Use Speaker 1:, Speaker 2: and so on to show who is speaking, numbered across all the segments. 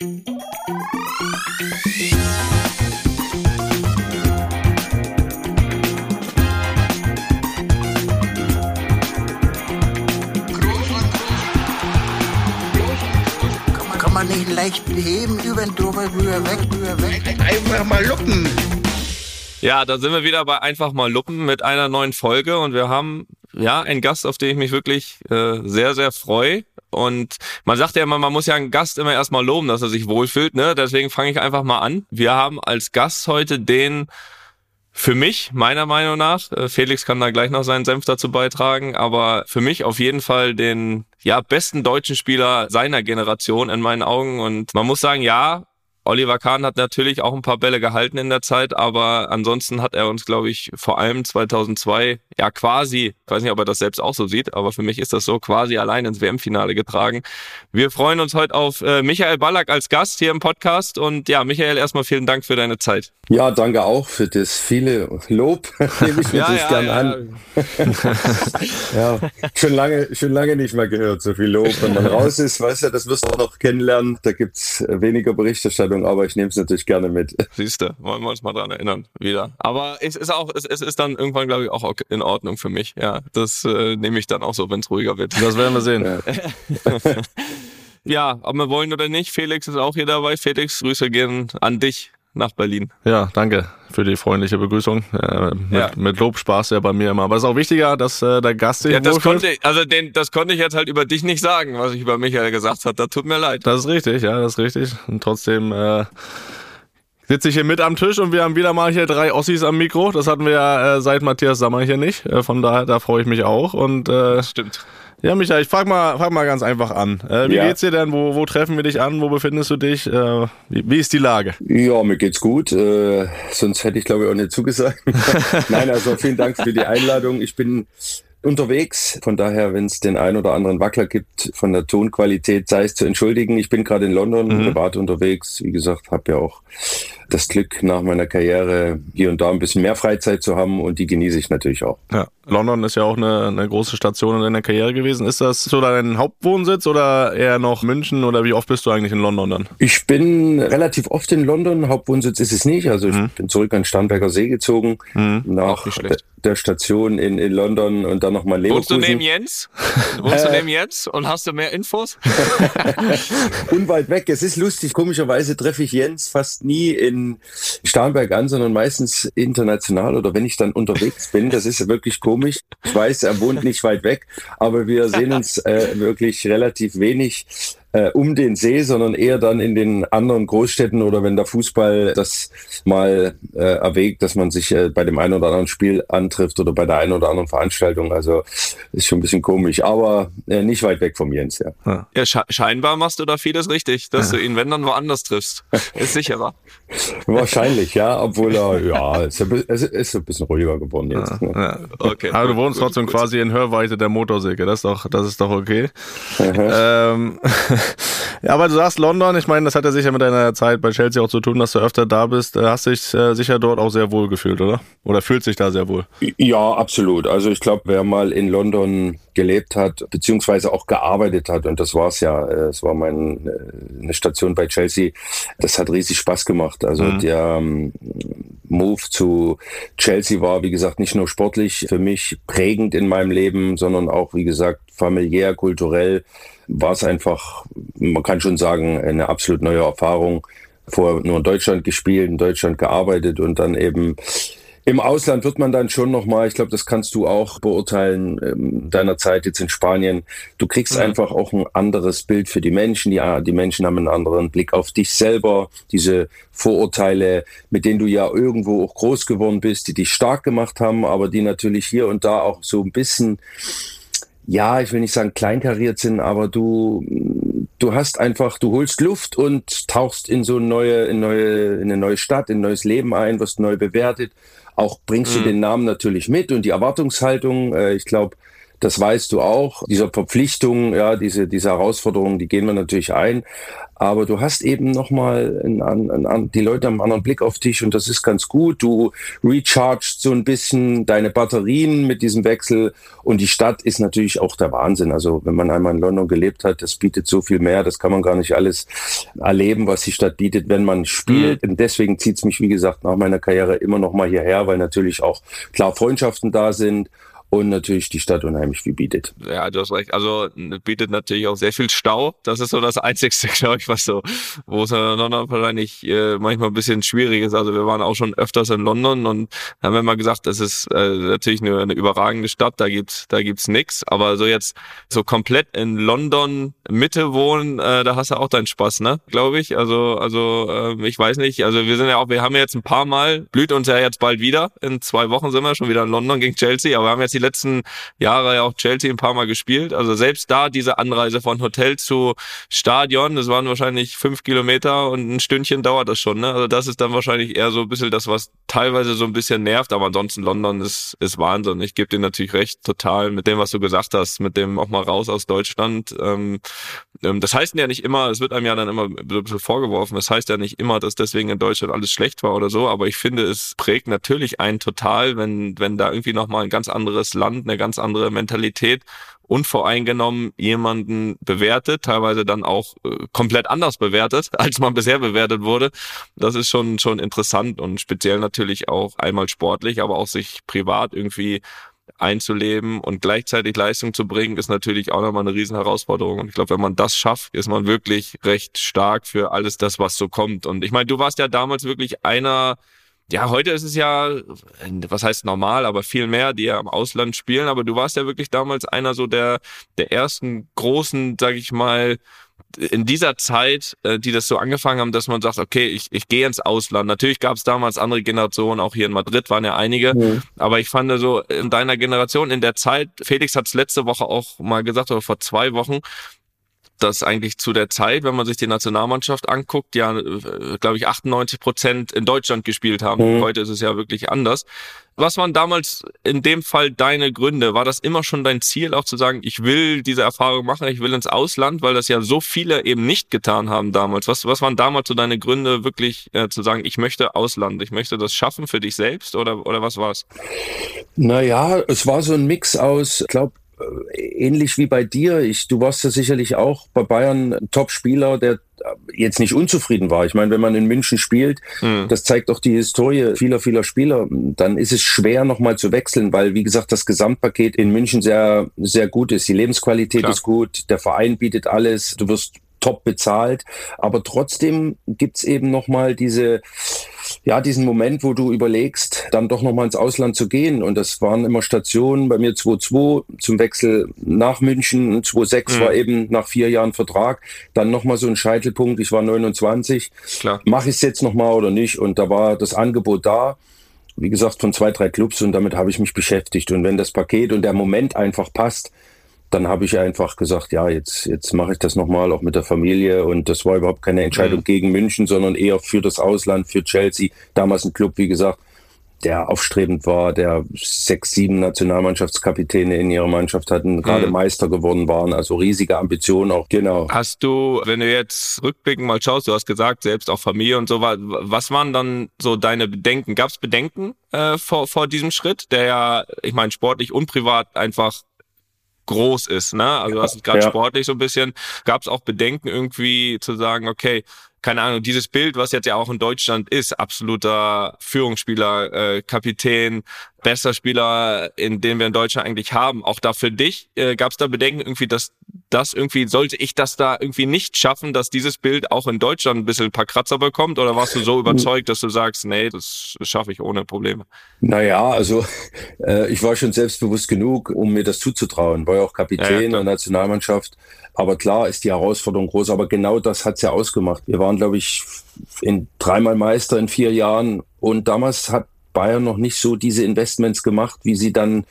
Speaker 1: Kann man nicht leicht beheben, über den drüber, rüber, weg, rüber, weg.
Speaker 2: Einfach mal luppen.
Speaker 3: Ja, da sind wir wieder bei einfach mal Luppen mit einer neuen Folge und wir haben ja einen Gast, auf den ich mich wirklich äh, sehr, sehr freue. Und man sagt ja immer, man muss ja einen Gast immer erstmal loben, dass er sich wohlfühlt, ne? Deswegen fange ich einfach mal an. Wir haben als Gast heute den für mich, meiner Meinung nach, äh, Felix kann da gleich noch seinen Senf dazu beitragen, aber für mich auf jeden Fall den ja besten deutschen Spieler seiner Generation in meinen Augen. Und man muss sagen, ja, Oliver Kahn hat natürlich auch ein paar Bälle gehalten in der Zeit, aber ansonsten hat er uns, glaube ich, vor allem 2002 ja quasi, ich weiß nicht, ob er das selbst auch so sieht, aber für mich ist das so quasi allein ins WM-Finale getragen. Wir freuen uns heute auf äh, Michael Ballack als Gast hier im Podcast und ja, Michael, erstmal vielen Dank für deine Zeit.
Speaker 4: Ja, danke auch für das viele Lob. Nehme ich mir
Speaker 3: Ja,
Speaker 4: das
Speaker 3: ja,
Speaker 4: gern
Speaker 3: ja.
Speaker 4: an. ja, schon lange, schon lange nicht mehr gehört, so viel Lob. Wenn man raus ist, weißt du, das wirst du auch noch kennenlernen. Da gibt's weniger Berichterstattung, aber ich nehme es natürlich gerne mit.
Speaker 3: Siehst du, wollen wir uns mal dran erinnern wieder. Aber es ist auch, es, es ist dann irgendwann, glaube ich, auch in Ordnung für mich. Ja, das äh, nehme ich dann auch so, wenn es ruhiger wird.
Speaker 5: Das werden wir sehen.
Speaker 3: Ja, ob wir wollen oder nicht, Felix ist auch hier dabei. Felix, Grüße gehen an dich nach Berlin.
Speaker 5: Ja, danke für die freundliche Begrüßung. Äh, mit,
Speaker 3: Ja.
Speaker 5: mit Lob Spaß ja bei mir immer. Aber es ist auch wichtiger, dass äh, der Gast sich
Speaker 3: Ja, das
Speaker 5: wohlfühlt.
Speaker 3: konnte ich, also den, das konnte ich jetzt halt über dich nicht sagen, was ich über Michael gesagt habe. Das tut mir leid.
Speaker 5: Das ist richtig, ja, das ist richtig. Und trotzdem äh, sitze ich hier mit am Tisch und wir haben wieder mal hier drei Ossis am Mikro. Das hatten wir ja äh, seit Matthias Sammer hier nicht. Äh, von daher, da freue ich mich auch. Und äh,
Speaker 3: Stimmt.
Speaker 5: ja, Michael, ich frag mal, frag mal ganz einfach an. Äh, wie
Speaker 4: Ja.
Speaker 5: geht's dir denn? Wo, wo treffen wir dich an? Wo befindest du dich? Äh, wie, wie ist die Lage?
Speaker 4: Ja, mir geht's gut. Äh, sonst hätte ich, glaube ich, auch nicht zugesagt. Nein, also vielen Dank für die Einladung. Ich bin unterwegs. Von daher, wenn es den ein oder anderen Wackler gibt von der Tonqualität, sei es zu entschuldigen. Ich bin gerade in London, privat unterwegs. Wie gesagt, habe ja auch das Glück, nach meiner Karriere hier und da ein bisschen mehr Freizeit zu haben und die genieße ich natürlich auch.
Speaker 5: Ja, London ist ja auch eine, eine große Station in deiner Karriere gewesen. Ist das so dein Hauptwohnsitz oder eher noch München oder wie oft bist du eigentlich in London dann?
Speaker 4: Ich bin relativ oft in London. Hauptwohnsitz ist es nicht. Also ich bin zurück an Starnberger See gezogen nach
Speaker 3: nicht schlecht.
Speaker 4: Der Station in, in London und dann nochmal
Speaker 3: Wohnst du
Speaker 4: Leverkusen.
Speaker 3: neben Jens? Wohnst du neben Jens und hast du mehr Infos?
Speaker 4: Unweit weg. Es ist lustig. Komischerweise treffe ich Jens fast nie in Starnberg an, sondern meistens international oder wenn ich dann unterwegs bin. Das ist wirklich komisch. Ich weiß, er wohnt nicht weit weg, aber wir sehen uns äh, wirklich relativ wenig äh, um den See, sondern eher dann in den anderen Großstädten oder wenn der Fußball das mal äh, erwägt, dass man sich äh, bei dem einen oder anderen Spiel antrifft oder bei der einen oder anderen Veranstaltung. Also ist schon ein bisschen komisch, aber äh, nicht weit weg vom Jens, ja.
Speaker 3: Ja, sche scheinbar machst du da vieles richtig, dass du ihn, wenn dann woanders triffst. Ist sicherer.
Speaker 4: Wahrscheinlich, ja, obwohl er, ja, es ist, ist ein bisschen ruhiger geworden jetzt. ne?
Speaker 5: Ja.
Speaker 3: Okay.
Speaker 5: Aber du wohnst
Speaker 3: Gut,
Speaker 5: trotzdem
Speaker 3: gut.
Speaker 5: quasi in Hörweite der Motorsäge. Das ist doch, das ist doch okay. ähm, ja, aber du sagst London. Ich meine, das hat ja sicher mit deiner Zeit bei Chelsea auch zu tun, dass du öfter da bist. Äh, Hast dich äh, sicher dort auch sehr wohl gefühlt, oder? Oder fühlt sich da sehr wohl?
Speaker 4: Ja, absolut. Also ich glaube, wer mal in London gelebt hat, beziehungsweise auch gearbeitet hat, und das war's ja, äh, es war mein, äh, Station bei Chelsea, das hat riesig Spaß gemacht. Also der ähm, Move zu Chelsea war, wie gesagt, nicht nur sportlich für mich prägend in meinem Leben, sondern auch, wie gesagt, familiär, kulturell war es einfach, man kann schon sagen, eine absolut neue Erfahrung. Vorher nur in Deutschland gespielt, in Deutschland gearbeitet und dann eben im Ausland wird man dann schon nochmal, ich glaube, das kannst du auch beurteilen, ähm, deiner Zeit jetzt in Spanien. Du kriegst einfach auch ein anderes Bild für die Menschen. Die, die Menschen haben einen anderen Blick auf dich selber. Diese Vorurteile, mit denen du ja irgendwo auch groß geworden bist, die dich stark gemacht haben, aber die natürlich hier und da auch so ein bisschen ja, ich will nicht sagen kleinkariert sind, aber du, du hast einfach, du holst Luft und tauchst in so eine neue, in neue, in eine neue Stadt, in ein neues Leben ein, wirst neu bewertet. Auch bringst du den Namen natürlich mit und die Erwartungshaltung. Äh, ich glaube, Das weißt du auch. Diese Verpflichtung, ja, diese, diese Herausforderungen, die gehen wir natürlich ein. Aber du hast eben nochmal die Leute haben einen anderen Blick auf dich und das ist ganz gut. Du rechargst so ein bisschen deine Batterien mit diesem Wechsel und die Stadt ist natürlich auch der Wahnsinn. Also wenn man einmal in London gelebt hat, das bietet so viel mehr. Das kann man gar nicht alles erleben, was die Stadt bietet, wenn man spielt. Mhm. Und deswegen zieht es mich, wie gesagt, nach meiner Karriere immer noch mal hierher, weil natürlich auch klar Freundschaften da sind und natürlich die Stadt unheimlich viel bietet.
Speaker 3: Ja, du hast recht. Also bietet natürlich auch sehr viel Stau. Das ist so das Einzigste, glaube ich, was so, wo es dann wahrscheinlich äh, manchmal ein bisschen schwierig ist. Also wir waren auch schon öfters in London und haben immer gesagt, das ist äh, natürlich eine, eine überragende Stadt, da gibt's da gibt's nix. Aber so jetzt so komplett in London Mitte wohnen, äh, da hast du auch deinen Spaß, ne? Glaube ich. Also also äh, ich weiß nicht. Also wir sind ja auch, wir haben jetzt ein paar Mal blüht uns ja jetzt bald wieder. In zwei Wochen sind wir schon wieder in London gegen Chelsea, aber wir haben jetzt die letzten Jahre ja auch Chelsea ein paar Mal gespielt. Also selbst da diese Anreise von Hotel zu Stadion, das waren wahrscheinlich fünf Kilometer und ein Stündchen dauert das schon. Ne? Also das ist dann wahrscheinlich eher so ein bisschen das, was teilweise so ein bisschen nervt. Aber ansonsten London ist, ist Wahnsinn. Ich gebe dir natürlich recht, total mit dem, was du gesagt hast, mit dem auch mal raus aus Deutschland. Ähm, ähm, das heißt ja nicht immer, es wird einem ja dann immer ein bisschen vorgeworfen, das heißt ja nicht immer, dass deswegen in Deutschland alles schlecht war oder so, aber ich finde, es prägt natürlich einen total, wenn, wenn da irgendwie nochmal ein ganz anderes Land, eine ganz andere Mentalität unvoreingenommen jemanden bewertet, teilweise dann auch äh, komplett anders bewertet, als man bisher bewertet wurde. Das ist schon, schon interessant und speziell natürlich auch einmal sportlich, aber auch sich privat irgendwie einzuleben und gleichzeitig Leistung zu bringen, ist natürlich auch nochmal eine riesen Herausforderung. Und ich glaube, wenn man das schafft, ist man wirklich recht stark für alles das, was so kommt. Und ich meine, du warst ja damals wirklich einer, ja, heute ist es ja, was heißt normal, aber viel mehr, die ja im Ausland spielen. Aber du warst ja wirklich damals einer so der, der ersten großen, sag ich mal, in dieser Zeit, äh, die das so angefangen haben, dass man sagt, okay, ich, ich gehe ins Ausland. Natürlich gab es damals andere Generationen, auch hier in Madrid waren ja einige, mhm. aber ich fand so in deiner Generation, in der Zeit, Felix hat es letzte Woche auch mal gesagt, oder vor zwei Wochen, dass eigentlich zu der Zeit, wenn man sich die Nationalmannschaft anguckt, ja, äh, glaube ich, 98 Prozent in Deutschland gespielt haben. Mhm. Heute ist es ja wirklich anders. Was waren damals in dem Fall deine Gründe? War das immer schon dein Ziel, auch zu sagen, ich will diese Erfahrung machen, ich will ins Ausland, weil das ja so viele eben nicht getan haben damals? Was, was waren damals so deine Gründe, wirklich äh, zu sagen, ich möchte Ausland, ich möchte das schaffen für dich selbst oder, oder was war's?
Speaker 4: Naja, es war so ein Mix aus, ich glaube, ähnlich wie bei dir. Ich, du warst ja sicherlich auch bei Bayern Top-Spieler, der jetzt nicht unzufrieden war. Ich meine, wenn man in München spielt, mhm. das zeigt auch die Historie vieler, vieler Spieler, dann ist es schwer nochmal zu wechseln, weil, wie gesagt, das Gesamtpaket in München sehr, sehr gut ist. Die Lebensqualität Klar. ist gut, der Verein bietet alles, du wirst top bezahlt. Aber trotzdem gibt's eben nochmal diese, ja, diesen Moment, wo du überlegst, dann doch nochmal ins Ausland zu gehen. Und das waren immer Stationen, bei mir 2-2 zum Wechsel nach München, 2-6 mhm. war eben nach vier Jahren Vertrag. Dann nochmal so ein Scheitelpunkt, ich war 29. Mache ich es jetzt nochmal oder nicht? Und da war das Angebot da wie gesagt, von zwei, drei Clubs und damit habe ich mich beschäftigt. Und wenn das Paket und der Moment einfach passt, dann habe ich einfach gesagt, ja, jetzt, jetzt mache ich das nochmal, auch mit der Familie. Und das war überhaupt keine Entscheidung mhm. gegen München, sondern eher für das Ausland, für Chelsea. Damals ein Club, wie gesagt, der aufstrebend war, der sechs, sieben Nationalmannschaftskapitäne in ihrer Mannschaft hatten, gerade mhm. Meister geworden waren, also riesige Ambitionen auch, genau.
Speaker 3: Hast du, wenn du jetzt rückblickend mal schaust, du hast gesagt, selbst auch Familie und so, was waren dann so deine Bedenken? Gab es Bedenken äh, vor, vor diesem Schritt, der ja, ich meine, sportlich und privat einfach groß ist. Ne? Also das ist gerade ja. sportlich so ein bisschen. Gab es auch Bedenken irgendwie zu sagen, okay, keine Ahnung, dieses Bild, was jetzt ja auch in Deutschland ist, absoluter Führungsspieler, äh, Kapitän, bester Spieler, in den wir in Deutschland eigentlich haben. Auch da für dich, äh, gab es da Bedenken irgendwie, dass das irgendwie, sollte ich das da irgendwie nicht schaffen, dass dieses Bild auch in Deutschland ein bisschen ein paar Kratzer bekommt? Oder warst du so überzeugt, dass du sagst, nee, das schaffe ich ohne Probleme?
Speaker 4: Naja, also äh, ich war schon selbstbewusst genug, um mir das zuzutrauen. War ja auch Kapitän ja, der Nationalmannschaft. Aber klar ist die Herausforderung groß. Aber genau das hat's ja ausgemacht. Wir waren, glaube ich, in dreimal Meister in vier Jahren. Und damals hat Bayern noch nicht so diese Investments gemacht, wie sie dann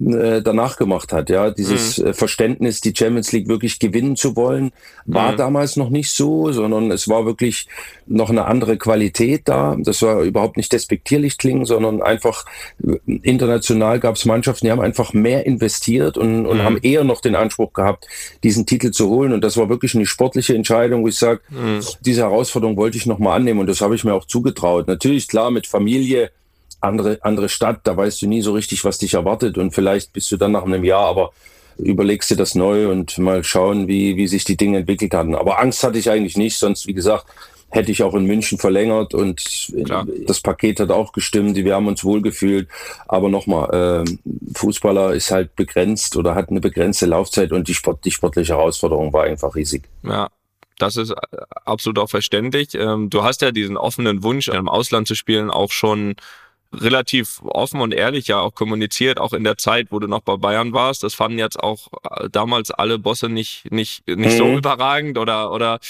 Speaker 4: äh, danach gemacht hat. Ja, dieses mhm. Verständnis, die Champions League wirklich gewinnen zu wollen, war mhm. damals noch nicht so, sondern es war wirklich noch eine andere Qualität da. Das war überhaupt nicht despektierlich klingen, sondern einfach international gab es Mannschaften, die haben einfach mehr investiert und, und mhm. haben eher noch den Anspruch gehabt, diesen Titel zu holen. Und das war wirklich eine sportliche Entscheidung, wo ich sage, mhm. diese Herausforderung wollte ich nochmal annehmen und das habe ich mir auch zugetraut. Natürlich klar mit Familie andere, andere Stadt, da weißt du nie so richtig, was dich erwartet und vielleicht bist du dann nach einem Jahr, aber überlegst dir das neu und mal schauen, wie, wie sich die Dinge entwickelt hatten. Aber Angst hatte ich eigentlich nicht, sonst, wie gesagt, hätte ich auch in München verlängert und Klar. das Paket hat auch gestimmt, wir haben uns wohlgefühlt. Aber nochmal, äh, Fußballer ist halt begrenzt oder hat eine begrenzte Laufzeit und die, Sport, die sportliche Herausforderung war einfach riesig.
Speaker 3: Ja, das ist äh, absolut auch verständlich. Ähm, du hast ja diesen offenen Wunsch, im Ausland zu spielen, auch schon relativ offen und ehrlich ja auch kommuniziert, auch in der Zeit, wo du noch bei Bayern warst. Das fanden jetzt auch äh, damals alle Bosse nicht, nicht, nicht mhm. so überragend oder, oder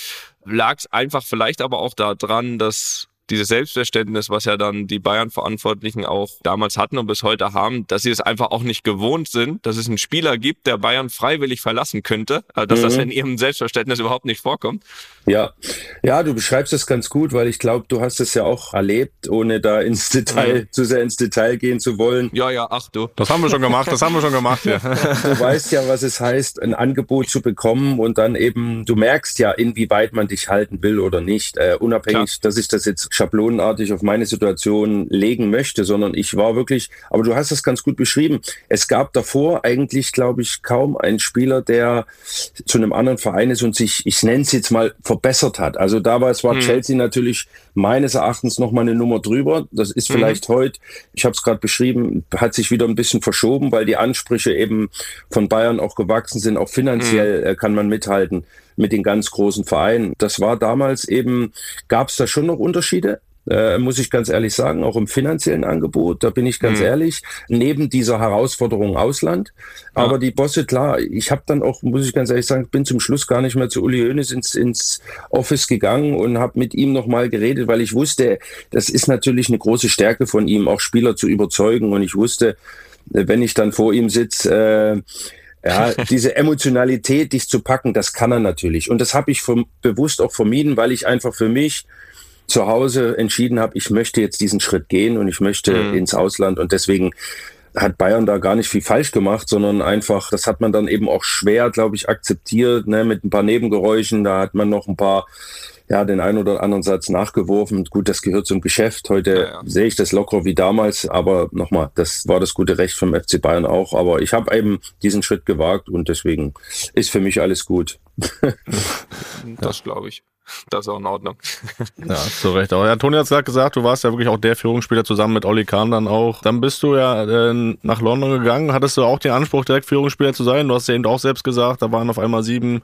Speaker 3: lag es einfach vielleicht aber auch daran, dass dieses Selbstverständnis, was ja dann die Bayern-Verantwortlichen auch damals hatten und bis heute haben, dass sie es einfach auch nicht gewohnt sind, dass es einen Spieler gibt, der Bayern freiwillig verlassen könnte, äh, dass mhm. das in ihrem Selbstverständnis überhaupt nicht vorkommt.
Speaker 4: Ja, ja, du beschreibst es ganz gut, weil ich glaube, du hast es ja auch erlebt, ohne da ins Detail, mhm. zu sehr ins Detail gehen zu wollen.
Speaker 3: Ja, ja, ach du.
Speaker 5: Das haben wir schon gemacht, das haben wir schon gemacht, ja.
Speaker 4: Du weißt ja, was es heißt, ein Angebot zu bekommen und dann eben, du merkst ja, inwieweit man dich halten will oder nicht, äh, unabhängig, Klar. dass ich das jetzt schablonenartig auf meine Situation legen möchte, sondern ich war wirklich, aber du hast es ganz gut beschrieben. Es gab davor eigentlich, glaube ich, kaum einen Spieler, der zu einem anderen Verein ist und sich, ich nenne es jetzt mal, verbessert hat. Also damals war hm. Chelsea natürlich meines Erachtens noch mal eine Nummer drüber. Das ist mhm. vielleicht hm. heute, ich habe es gerade beschrieben, hat sich wieder ein bisschen verschoben, weil die Ansprüche eben von Bayern auch gewachsen sind. Auch finanziell hm. kann man mithalten mit den ganz großen Vereinen. Das war damals eben, gab es da schon noch Unterschiede, äh, muss ich ganz ehrlich sagen, auch im finanziellen Angebot, da bin ich ganz mhm. ehrlich, neben dieser Herausforderung Ausland. Ja. Aber die Bosse, klar, ich habe dann auch, muss ich ganz ehrlich sagen, bin zum Schluss gar nicht mehr zu Uli Hoeneß ins, ins Office gegangen und habe mit ihm nochmal geredet, weil ich wusste, das ist natürlich eine große Stärke von ihm, auch Spieler zu überzeugen. Und ich wusste, wenn ich dann vor ihm sitze, äh, ja, diese Emotionalität, dich zu packen, das kann er natürlich. Und das habe ich vom, bewusst auch vermieden, weil ich einfach für mich zu Hause entschieden habe, ich möchte jetzt diesen Schritt gehen und ich möchte mhm. ins Ausland und deswegen hat Bayern da gar nicht viel falsch gemacht, sondern einfach, das hat man dann eben auch schwer, glaube ich, akzeptiert, ne, mit ein paar Nebengeräuschen. Da hat man noch ein paar, ja, den einen oder anderen Satz nachgeworfen. Gut, das gehört zum Geschäft. Heute ja, ja. sehe ich das locker wie damals, aber nochmal, das war das gute Recht vom FC Bayern auch. Aber ich habe eben diesen Schritt gewagt und deswegen ist für mich alles gut.
Speaker 3: das glaube ich. Das ist auch in Ordnung.
Speaker 5: ja, zu Recht. Aber ja, Toni hat es gerade gesagt, du warst ja wirklich auch der Führungsspieler zusammen mit Olli Kahn dann auch. Dann bist du ja äh, nach London gegangen. Hattest du auch den Anspruch, direkt Führungsspieler zu sein? Du hast ja eben auch selbst gesagt, da waren auf einmal sieben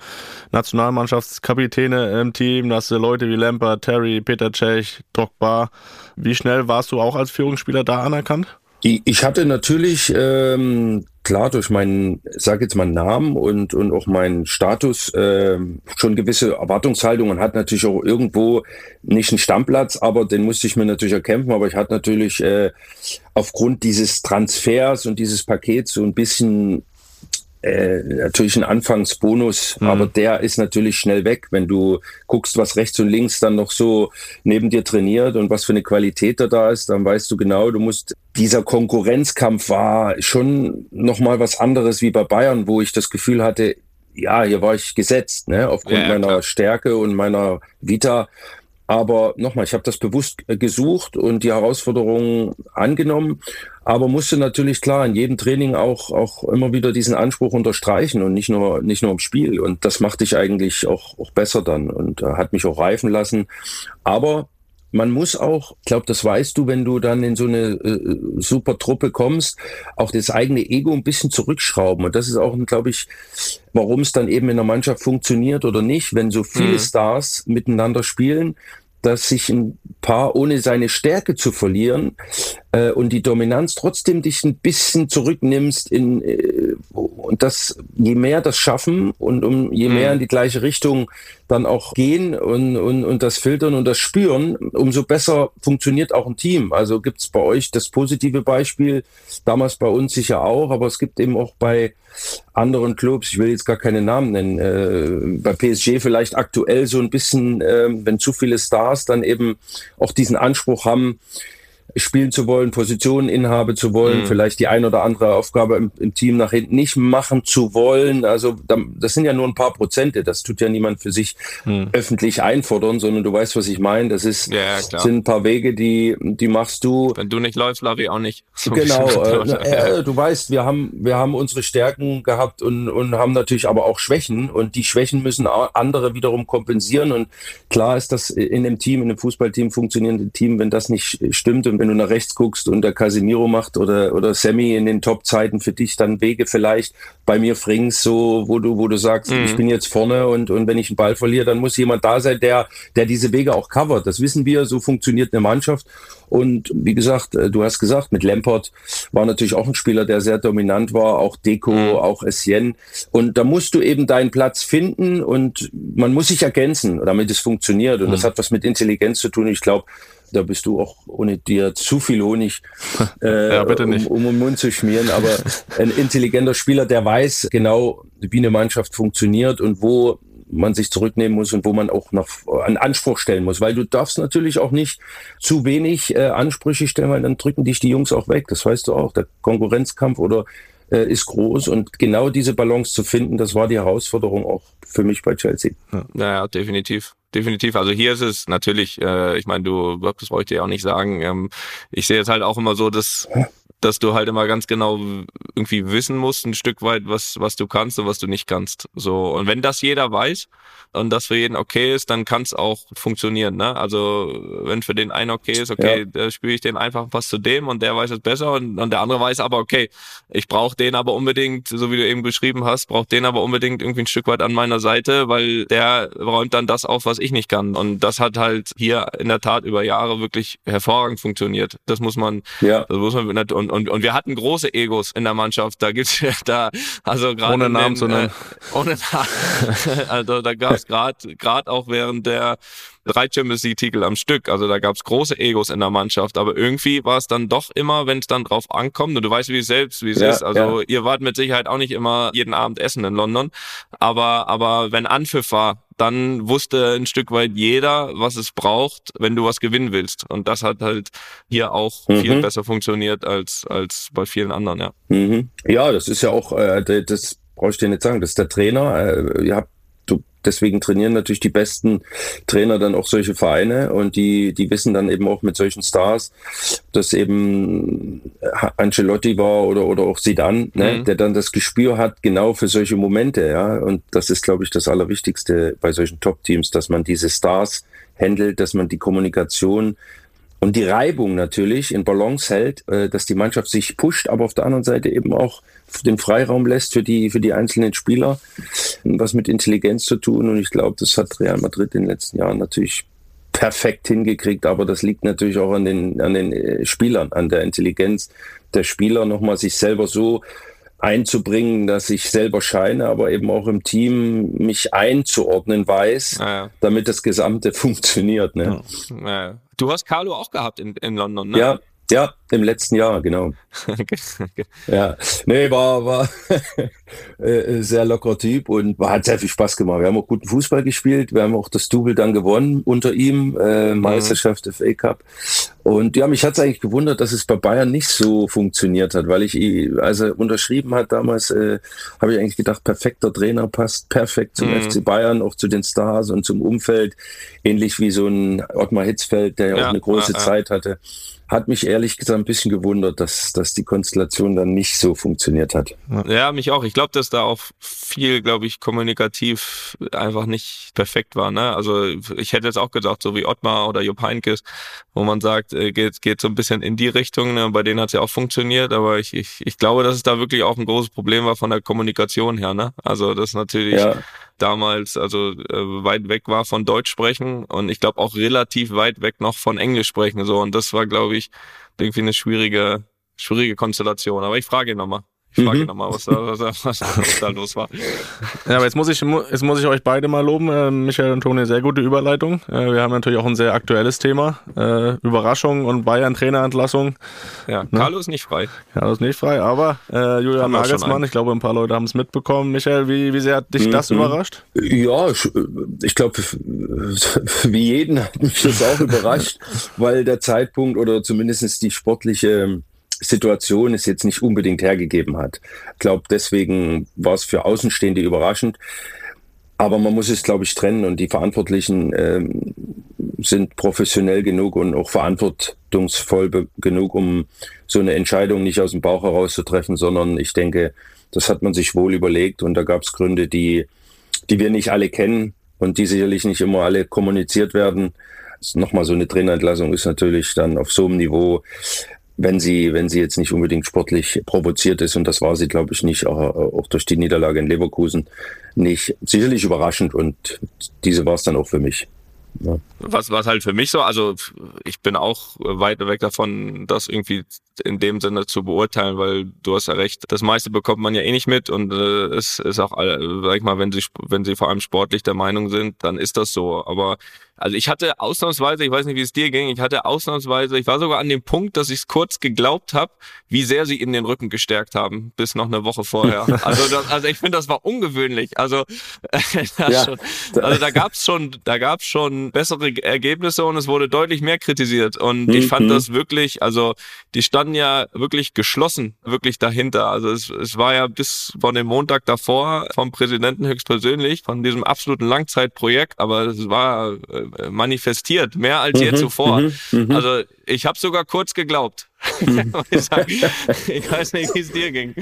Speaker 5: Nationalmannschaftskapitäne im Team. Da hast du Leute wie Lampert, Terry, Peter Cech, Drogba. Wie schnell warst du auch als Führungsspieler da anerkannt?
Speaker 4: Ich hatte natürlich ähm, klar durch meinen, sag jetzt mal Namen und und auch meinen Status äh, schon gewisse Erwartungshaltungen hat natürlich auch irgendwo nicht einen Stammplatz, aber den musste ich mir natürlich erkämpfen. Aber ich hatte natürlich äh, aufgrund dieses Transfers und dieses Pakets so ein bisschen äh, natürlich ein Anfangsbonus, mhm. aber der ist natürlich schnell weg, wenn du guckst, was rechts und links dann noch so neben dir trainiert und was für eine Qualität da da ist, dann weißt du genau, du musst dieser Konkurrenzkampf war schon noch mal was anderes wie bei Bayern, wo ich das Gefühl hatte, ja, hier war ich gesetzt, ne, aufgrund ja, meiner. Stärke und meiner Vita. Aber nochmal, ich habe das bewusst äh, gesucht und die Herausforderungen angenommen, aber musste natürlich klar in jedem Training auch, auch immer wieder diesen Anspruch unterstreichen und nicht nur, nicht nur im Spiel. Und das machte ich eigentlich auch, auch besser dann und äh, hat mich auch reifen lassen. Aber man muss auch, ich glaube, das weißt du, wenn du dann in so eine äh, super Truppe kommst, auch das eigene Ego ein bisschen zurückschrauben. Und das ist auch, glaube ich, warum es dann eben in der Mannschaft funktioniert oder nicht, wenn so viele mhm. Stars miteinander spielen, dass sich ein Paar, ohne seine Stärke zu verlieren, äh, und die Dominanz trotzdem dich ein bisschen zurücknimmst in äh, und das je mehr das schaffen und um je mehr mhm. in die gleiche Richtung dann auch gehen und, und, und das filtern und das spüren, umso besser funktioniert auch ein Team. Also gibt es bei euch das positive Beispiel, damals bei uns sicher auch, aber es gibt eben auch bei anderen Clubs, ich will jetzt gar keine Namen nennen, äh, bei PSG vielleicht aktuell so ein bisschen, äh, wenn zu viele Stars dann eben auch diesen Anspruch haben, spielen zu wollen, Positionen inhabe zu wollen, mhm. vielleicht die ein oder andere Aufgabe im, im, Team nach hinten nicht machen zu wollen. Also das sind ja nur ein paar Prozente. Das tut ja niemand für sich mhm. öffentlich einfordern, sondern du weißt, was ich meine. Das ist ja, sind ein paar Wege, die die machst du.
Speaker 3: Wenn du nicht läufst, Larry auch nicht.
Speaker 4: So genau. Äh, äh, du weißt, wir haben wir haben unsere Stärken gehabt und und haben natürlich aber auch Schwächen und die Schwächen müssen andere wiederum kompensieren. Und klar ist das in einem Team, in einem Fußballteam funktionierende Team, wenn das nicht stimmt und wenn wenn du nach rechts guckst und der Casimiro macht oder, oder Sammy in den Top-Zeiten für dich dann Wege vielleicht. Bei mir Frings so, wo du, wo du sagst, mhm. ich bin jetzt vorne und, und wenn ich einen Ball verliere, dann muss jemand da sein, der, der diese Wege auch covert. Das wissen wir, so funktioniert eine Mannschaft. Und wie gesagt, äh, du hast gesagt, mit Lampert war natürlich auch ein Spieler, der sehr dominant war, auch Deco, mhm. auch Essien. Und da musst du eben deinen Platz finden und man muss sich ergänzen, damit es funktioniert. Und mhm. das hat was mit Intelligenz zu tun. Ich glaube, da bist du auch ohne dir zu viel Honig
Speaker 5: äh, ja.
Speaker 4: Um, um den Mund zu schmieren. Aber ein intelligenter Spieler, der weiß genau, wie eine Mannschaft funktioniert und wo man sich zurücknehmen muss und wo man auch noch einen Anspruch stellen muss. Weil du darfst natürlich auch nicht zu wenig äh, Ansprüche stellen, weil dann drücken dich die Jungs auch weg. Das weißt du auch. Der Konkurrenzkampf oder äh, ist groß und genau diese Balance zu finden, das war die Herausforderung auch für mich bei Chelsea.
Speaker 3: Ja, definitiv definitiv. Also hier ist es natürlich, äh, ich meine, du, das wollte ich dir auch nicht sagen. Ähm, ich sehe jetzt halt auch immer so, dass dass du halt immer ganz genau irgendwie wissen musst, ein Stück weit, was, was du kannst und was du nicht kannst. So. Und wenn das jeder weiß und das für jeden okay ist, dann kann es auch funktionieren. Ne? Also wenn für den einen okay ist, okay, ja. da spiele ich den einfach was zu dem und der weiß es besser und, und der andere weiß aber, okay, ich brauche den aber unbedingt, so wie du eben beschrieben hast, brauche den aber unbedingt irgendwie ein Stück weit an meiner Seite, weil der räumt dann das auf, was ich nicht kann. Und das hat halt hier in der Tat über Jahre wirklich hervorragend funktioniert. Das muss man, ja. das muss man und und, und, und wir hatten große Egos in der Mannschaft. Da gibt's da, also gerade.
Speaker 5: Ohne Namen den, zu nennen.
Speaker 3: Äh, ohne Namen. also da gab's gerade gerade auch während der drei Champions League Titel am Stück. Also da gab's große Egos in der Mannschaft, aber irgendwie war es dann doch immer, wenn es dann drauf ankommt, und du weißt wie es selbst, wie es ja, ist. Also ja. ihr wart mit Sicherheit auch nicht immer jeden Abend essen in London, aber aber wenn Anpfiff war, dann wusste ein Stück weit jeder, was es braucht, wenn du was gewinnen willst. Und das hat halt hier auch mhm. viel besser funktioniert als als bei vielen anderen, ja.
Speaker 4: Mhm. Ja, das ist ja auch äh, das brauche ich dir nicht sagen, das ist der Trainer. Äh, ihr habt deswegen trainieren natürlich die besten Trainer dann auch solche Vereine und die, die wissen dann eben auch mit solchen Stars, dass eben Ancelotti war oder, oder auch Zidane, ne, mhm. der dann das Gespür hat genau für solche Momente, ja. Und das ist, glaube ich, das Allerwichtigste bei solchen Top-Teams, dass man diese Stars handelt, dass man die Kommunikation und die Reibung natürlich in Balance hält, äh, dass die Mannschaft sich pusht, aber auf der anderen Seite eben auch den Freiraum lässt für die, für die einzelnen Spieler, was mit Intelligenz zu tun. Und ich glaube, das hat Real Madrid in den letzten Jahren natürlich perfekt hingekriegt, aber das liegt natürlich auch an den, an den äh, Spielern, an der Intelligenz der Spieler, nochmal sich selber so einzubringen, dass ich selber scheine, aber eben auch im Team mich einzuordnen weiß, ja. damit das Gesamte funktioniert. Ne?
Speaker 3: Ja. Du hast Carlo auch gehabt in, in London, ne?
Speaker 4: Ja, ja, im letzten Jahr, genau. ja, nee, war, war äh, sehr lockerer Typ und hat sehr viel Spaß gemacht. Wir haben auch guten Fußball gespielt. Wir haben auch das Double dann gewonnen unter ihm, äh, mhm. Meisterschaft mhm. FA Cup. Und ja, mich hat es eigentlich gewundert, dass es bei Bayern nicht so funktioniert hat, weil ich, als er unterschrieben hat damals, äh, habe ich eigentlich gedacht, perfekter Trainer passt perfekt zum mhm. FC Bayern, auch zu den Stars und zum Umfeld. Ähnlich wie so ein Ottmar Hitzfeld, der ja, auch eine große ja, Zeit hatte hat mich ehrlich gesagt ein bisschen gewundert, dass, dass die Konstellation dann nicht so funktioniert hat.
Speaker 3: Ja, mich auch. Ich glaube, dass da auch viel, glaube ich, kommunikativ einfach nicht perfekt war. Ne? Also ich hätte jetzt auch gedacht, so wie Ottmar oder Jupp Heinkes, wo man sagt, äh, geht, geht so ein bisschen in die Richtung. Ne? Bei denen hat es ja auch funktioniert, aber ich, ich, ich glaube, dass es da wirklich auch ein großes Problem war von der Kommunikation her. Ne? Also das natürlich ja. damals also äh, weit weg war von Deutsch sprechen und ich glaube auch relativ weit weg noch von Englisch sprechen. So und das war, glaube ich, irgendwie eine schwierige, schwierige Konstellation. Aber ich frage ihn nochmal. Ich frage mhm. nochmal, was, was, was, was, da los war.
Speaker 5: Ja, aber jetzt muss ich, jetzt muss ich euch beide mal loben. Äh, Michael und Toni, sehr gute Überleitung. Äh, wir haben natürlich auch ein sehr aktuelles Thema. Äh, Überraschung und Bayern-Trainerentlassung.
Speaker 3: Ja, ne? Carlo ist nicht frei.
Speaker 5: Carlo ist nicht frei, aber äh, Julian Nagelsmann, ich glaube, ein paar Leute haben es mitbekommen. Michael, wie, wie sehr hat dich mhm. das überrascht?
Speaker 4: Ja, ich, ich glaube, wie jeden hat mich das auch überrascht, weil der Zeitpunkt oder zumindest die sportliche Situation es jetzt nicht unbedingt hergegeben hat. Ich glaube, deswegen war es für Außenstehende überraschend. Aber man muss es, glaube ich, trennen und die Verantwortlichen ähm, sind professionell genug und auch verantwortungsvoll genug, um so eine Entscheidung nicht aus dem Bauch heraus zu treffen, sondern ich denke, das hat man sich wohl überlegt und da gab es Gründe, die, die wir nicht alle kennen und die sicherlich nicht immer alle kommuniziert werden. Nochmal so eine Trainerentlassung ist natürlich dann auf so einem Niveau wenn sie, wenn sie jetzt nicht unbedingt sportlich provoziert ist, und das war sie, glaube ich, nicht, auch, auch durch die Niederlage in Leverkusen nicht, sicherlich überraschend und diese war es dann auch für mich.
Speaker 3: Ja. Was, was halt für mich so, also ich bin auch weit weg davon, das irgendwie in dem Sinne zu beurteilen, weil du hast ja recht, das meiste bekommt man ja eh nicht mit und äh, es ist auch, sag ich mal, wenn sie, wenn sie vor allem sportlich der Meinung sind, dann ist das so. Aber also ich hatte ausnahmsweise, ich weiß nicht, wie es dir ging, ich hatte ausnahmsweise, ich war sogar an dem Punkt, dass ich es kurz geglaubt habe, wie sehr sie in den Rücken gestärkt haben, bis noch eine Woche vorher. Also, das, also ich finde, das war ungewöhnlich. Also, ja. schon, also da gab's schon, da gab's schon bessere Ergebnisse und es wurde deutlich mehr kritisiert. Und ich fand mhm. das wirklich, also die standen ja wirklich geschlossen, wirklich dahinter. Also es, es war ja bis von dem Montag davor vom Präsidenten höchstpersönlich, von diesem absoluten Langzeitprojekt, aber es war äh, äh, manifestiert, mehr als je mhm, zuvor. Mhm, mhm. also ich habe sogar kurz geglaubt. ich, weiß nicht, wie es dir ging.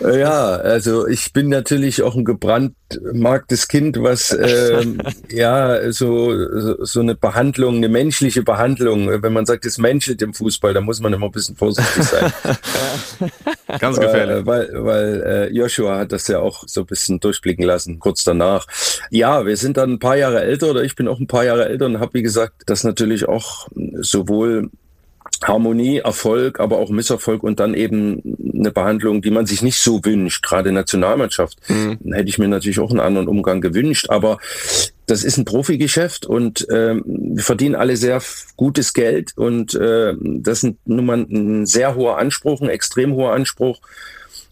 Speaker 4: Ja, also ich bin natürlich auch ein gebrandmarktes Kind, was ähm, ja so, so eine Behandlung, eine menschliche Behandlung, wenn man sagt, es menschelt im Fußball, da muss man immer ein bisschen vorsichtig sein.
Speaker 5: Ganz gefährlich.
Speaker 4: Äh, weil weil äh, Joshua hat das ja auch so ein bisschen durchblicken lassen, kurz danach. Ja, wir sind dann ein paar Jahre älter oder ich bin auch ein paar Jahre älter und habe, wie gesagt, das natürlich auch sowohl Harmonie, Erfolg, aber auch Misserfolg und dann eben eine Behandlung, die man sich nicht so wünscht, gerade Nationalmannschaft. Mhm. Hätte ich mir natürlich auch einen anderen Umgang gewünscht, aber das ist ein Profigeschäft und äh, wir verdienen alle sehr gutes Geld und äh, das ist nun mal ein sehr hoher Anspruch, ein extrem hoher Anspruch.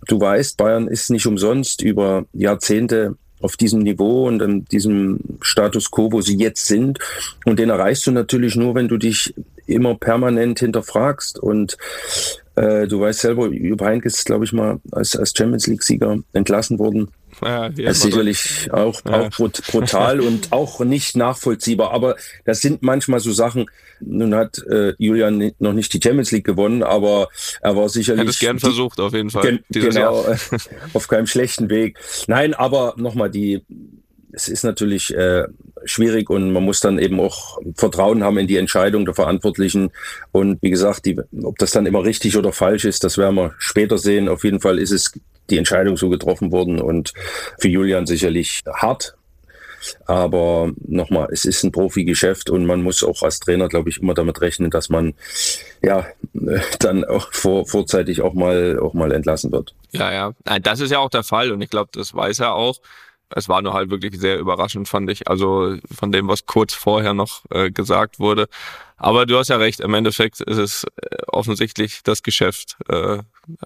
Speaker 4: Du weißt, Bayern ist nicht umsonst über Jahrzehnte auf diesem Niveau und in diesem Status quo, wo sie jetzt sind. Und den erreichst du natürlich nur, wenn du dich immer permanent hinterfragst. Und äh, du weißt selber, Jupp Heynckes ist, glaube ich, mal als, als Champions League-Sieger entlassen worden. Ja, ist sicherlich auch, ja. auch brutal und auch nicht nachvollziehbar. Aber das sind manchmal so Sachen. Nun hat äh, Julian noch nicht die Champions League gewonnen, aber er war sicherlich. Hätte
Speaker 3: es gern versucht, auf jeden Fall.
Speaker 4: Gen genau, auf keinem schlechten Weg. Nein, aber nochmal, die, es ist natürlich äh, schwierig und man muss dann eben auch Vertrauen haben in die Entscheidung der Verantwortlichen. Und wie gesagt, die, ob das dann immer richtig oder falsch ist, das werden wir später sehen. Auf jeden Fall ist es die Entscheidung so getroffen worden und für Julian sicherlich hart. Aber nochmal, es ist ein Profi-Geschäft und man muss auch als Trainer, glaube ich, immer damit rechnen, dass man ja dann auch vor, vorzeitig auch mal auch mal entlassen wird.
Speaker 3: Ja, ja, das ist ja auch der Fall und ich glaube, das weiß er auch es war nur halt wirklich sehr überraschend, fand ich. Also von dem, was kurz vorher noch äh, gesagt wurde. Aber du hast ja recht, im Endeffekt ist es äh, offensichtlich das Geschäft. Äh,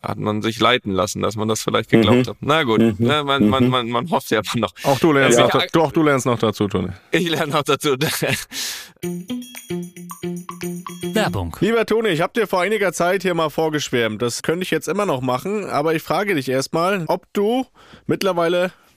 Speaker 3: hat man sich leiten lassen, dass man das vielleicht geglaubt mhm. hat. Na gut, mhm. ne, man, man, mhm. man, man hofft ja noch.
Speaker 5: Auch du lernst, ja. noch, du, auch du lernst noch dazu, Toni.
Speaker 3: Ich lerne noch dazu.
Speaker 5: Werbung. Lieber Toni, ich habe dir vor einiger Zeit hier mal vorgeschwärmt. Das könnte ich jetzt immer noch machen, aber ich frage dich erstmal, ob du mittlerweile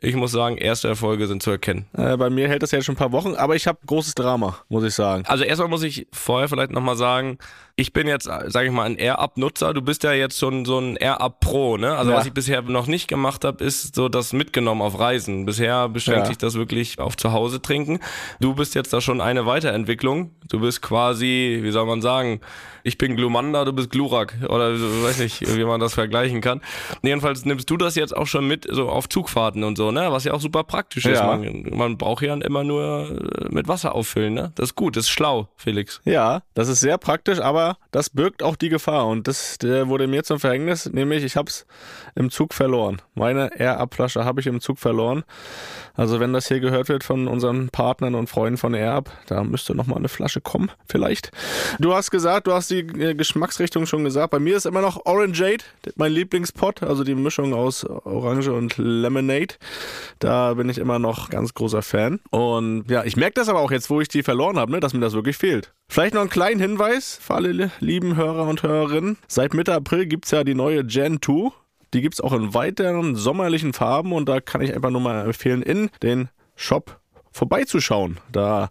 Speaker 3: ich muss sagen, erste Erfolge sind zu erkennen.
Speaker 5: Äh, bei mir hält das ja schon ein paar Wochen, aber ich habe großes Drama, muss ich sagen.
Speaker 3: Also erstmal muss ich vorher vielleicht nochmal sagen, ich bin jetzt, sage ich mal, ein Air-Up-Nutzer. Du bist ja jetzt schon so ein Air-Up Pro, ne? Also ja. was ich bisher noch nicht gemacht habe, ist so das mitgenommen auf Reisen. Bisher beschränkt ja. sich das wirklich auf zu Hause trinken. Du bist jetzt da schon eine Weiterentwicklung. Du bist quasi, wie soll man sagen, ich bin Glumanda, du bist Glurak oder weiß nicht, wie man das vergleichen kann. Jedenfalls nimmst du das jetzt auch schon mit so auf Zugfahrten und so, ne? Was ja auch super praktisch ist. Man, man braucht ja immer nur äh, mit Wasser auffüllen, ne? Das ist gut, das ist schlau, Felix.
Speaker 5: Ja, das ist sehr praktisch, aber das birgt auch die Gefahr und das wurde mir zum Verhängnis, nämlich ich habe es im Zug verloren. Meine Air-Up-Flasche habe ich im Zug verloren. Also wenn das hier gehört wird von unseren Partnern und Freunden von Air-Up, da müsste noch mal eine Flasche kommen, vielleicht. Du hast gesagt, du hast die äh, Geschmacksrichtung schon gesagt. Bei mir ist immer noch Orangeade, mein Lieblingspot, also die Mischung aus Orange und Lemonade. Da bin ich immer noch ganz großer Fan. Und ja, ich merke das aber auch jetzt, wo ich die verloren habe, ne, dass mir das wirklich fehlt. Vielleicht noch einen kleinen Hinweis für alle lieben Hörer und Hörerinnen. Seit Mitte April gibt es ja die neue Gen 2. Die gibt es auch in weiteren sommerlichen Farben und da kann ich einfach nur mal empfehlen, in den Shop vorbeizuschauen. Da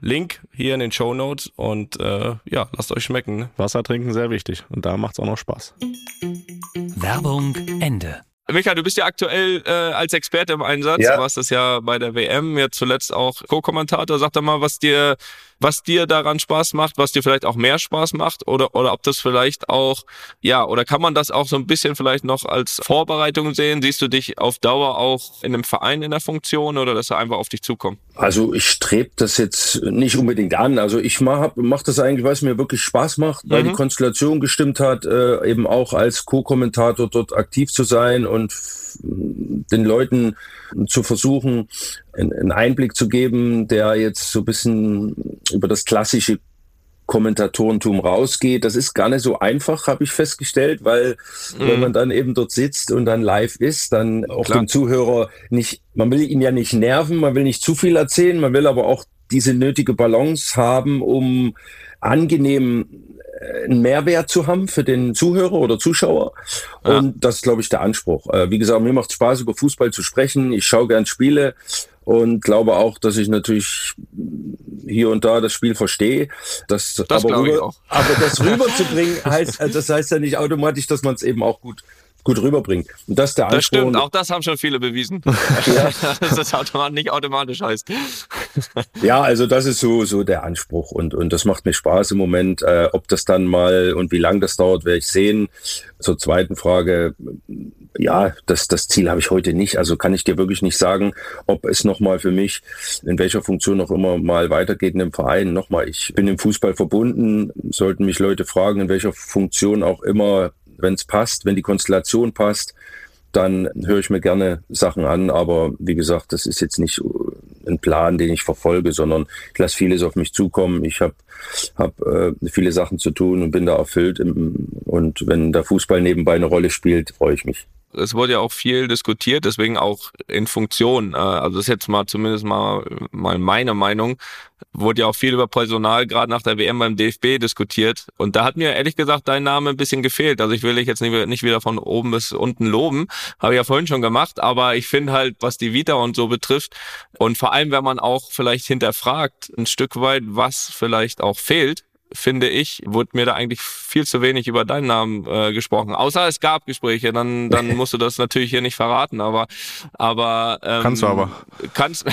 Speaker 3: Link hier in den Show Notes und äh, ja, lasst euch schmecken. Ne?
Speaker 5: Wasser trinken sehr wichtig und da macht's auch noch Spaß.
Speaker 2: Werbung Ende.
Speaker 3: Michael, du bist ja aktuell äh, als Experte im Einsatz.
Speaker 4: Ja.
Speaker 3: Du warst das ja bei der WM, jetzt zuletzt auch Co-Kommentator. Sag doch mal, was dir was dir daran Spaß macht, was dir vielleicht auch mehr Spaß macht oder, oder ob das vielleicht auch, ja, oder kann man das auch so ein bisschen vielleicht noch als Vorbereitung sehen? Siehst du dich auf Dauer auch in einem Verein in der Funktion oder dass er einfach auf dich zukommt?
Speaker 4: Also ich strebe das jetzt nicht unbedingt an. Also ich mache mach das eigentlich, weil es mir wirklich Spaß macht, weil mhm. die Konstellation gestimmt hat, äh, eben auch als Co-Kommentator dort aktiv zu sein und den Leuten zu versuchen, einen Einblick zu geben, der jetzt so ein bisschen über das klassische Kommentatorentum rausgeht. Das ist gar nicht so einfach, habe ich festgestellt, weil mhm. wenn man dann eben dort sitzt und dann live ist, dann auch Klar. dem Zuhörer nicht, man will ihn ja nicht nerven, man will nicht zu viel erzählen, man will aber auch diese nötige Balance haben, um angenehm einen Mehrwert zu haben für den Zuhörer oder Zuschauer. Ja. Und das ist, glaube ich, der Anspruch. Äh, wie gesagt, mir macht Spaß, über Fußball zu sprechen. Ich schaue gern Spiele und glaube auch, dass ich natürlich hier und da das Spiel verstehe. Das,
Speaker 3: das
Speaker 4: aber,
Speaker 3: rüber,
Speaker 4: aber das rüberzubringen heißt, das heißt ja nicht automatisch, dass man es eben auch gut gut rüberbringen. Und das ist der Anspruch.
Speaker 3: Das stimmt, auch das haben schon viele bewiesen. Ja. dass das automatisch, nicht automatisch heißt.
Speaker 4: ja, also das ist so, so der Anspruch und, und das macht mir Spaß im Moment. Äh, ob das dann mal und wie lang das dauert, werde ich sehen. Zur zweiten Frage, ja, das, das Ziel habe ich heute nicht. Also kann ich dir wirklich nicht sagen, ob es nochmal für mich, in welcher Funktion auch immer mal weitergeht in dem Verein. Nochmal, ich bin im Fußball verbunden, sollten mich Leute fragen, in welcher Funktion auch immer wenn es passt, wenn die Konstellation passt, dann höre ich mir gerne Sachen an. Aber wie gesagt, das ist jetzt nicht ein Plan, den ich verfolge, sondern ich lasse vieles auf mich zukommen. Ich habe hab, äh, viele Sachen zu tun und bin da erfüllt. Und wenn der Fußball nebenbei eine Rolle spielt, freue ich mich
Speaker 3: es wurde ja auch viel diskutiert, deswegen auch in Funktion. Äh, also das ist jetzt mal zumindest mal, mal meine Meinung. Wurde ja auch viel über Personal gerade nach der WM beim DFB diskutiert. Und da hat mir ehrlich gesagt dein Name ein bisschen gefehlt. Also ich will dich jetzt nicht, nicht wieder von oben bis unten loben. Habe ich ja vorhin schon gemacht. Aber ich finde halt, was die Vita und so betrifft und vor allem, wenn man auch vielleicht hinterfragt, ein Stück weit, was vielleicht auch fehlt, finde ich, wurde mir da eigentlich viel zu wenig über deinen Namen äh, gesprochen. Außer es gab Gespräche, dann, dann musst du das natürlich hier nicht verraten, aber, aber
Speaker 5: ähm, kannst du aber.
Speaker 3: Kannst,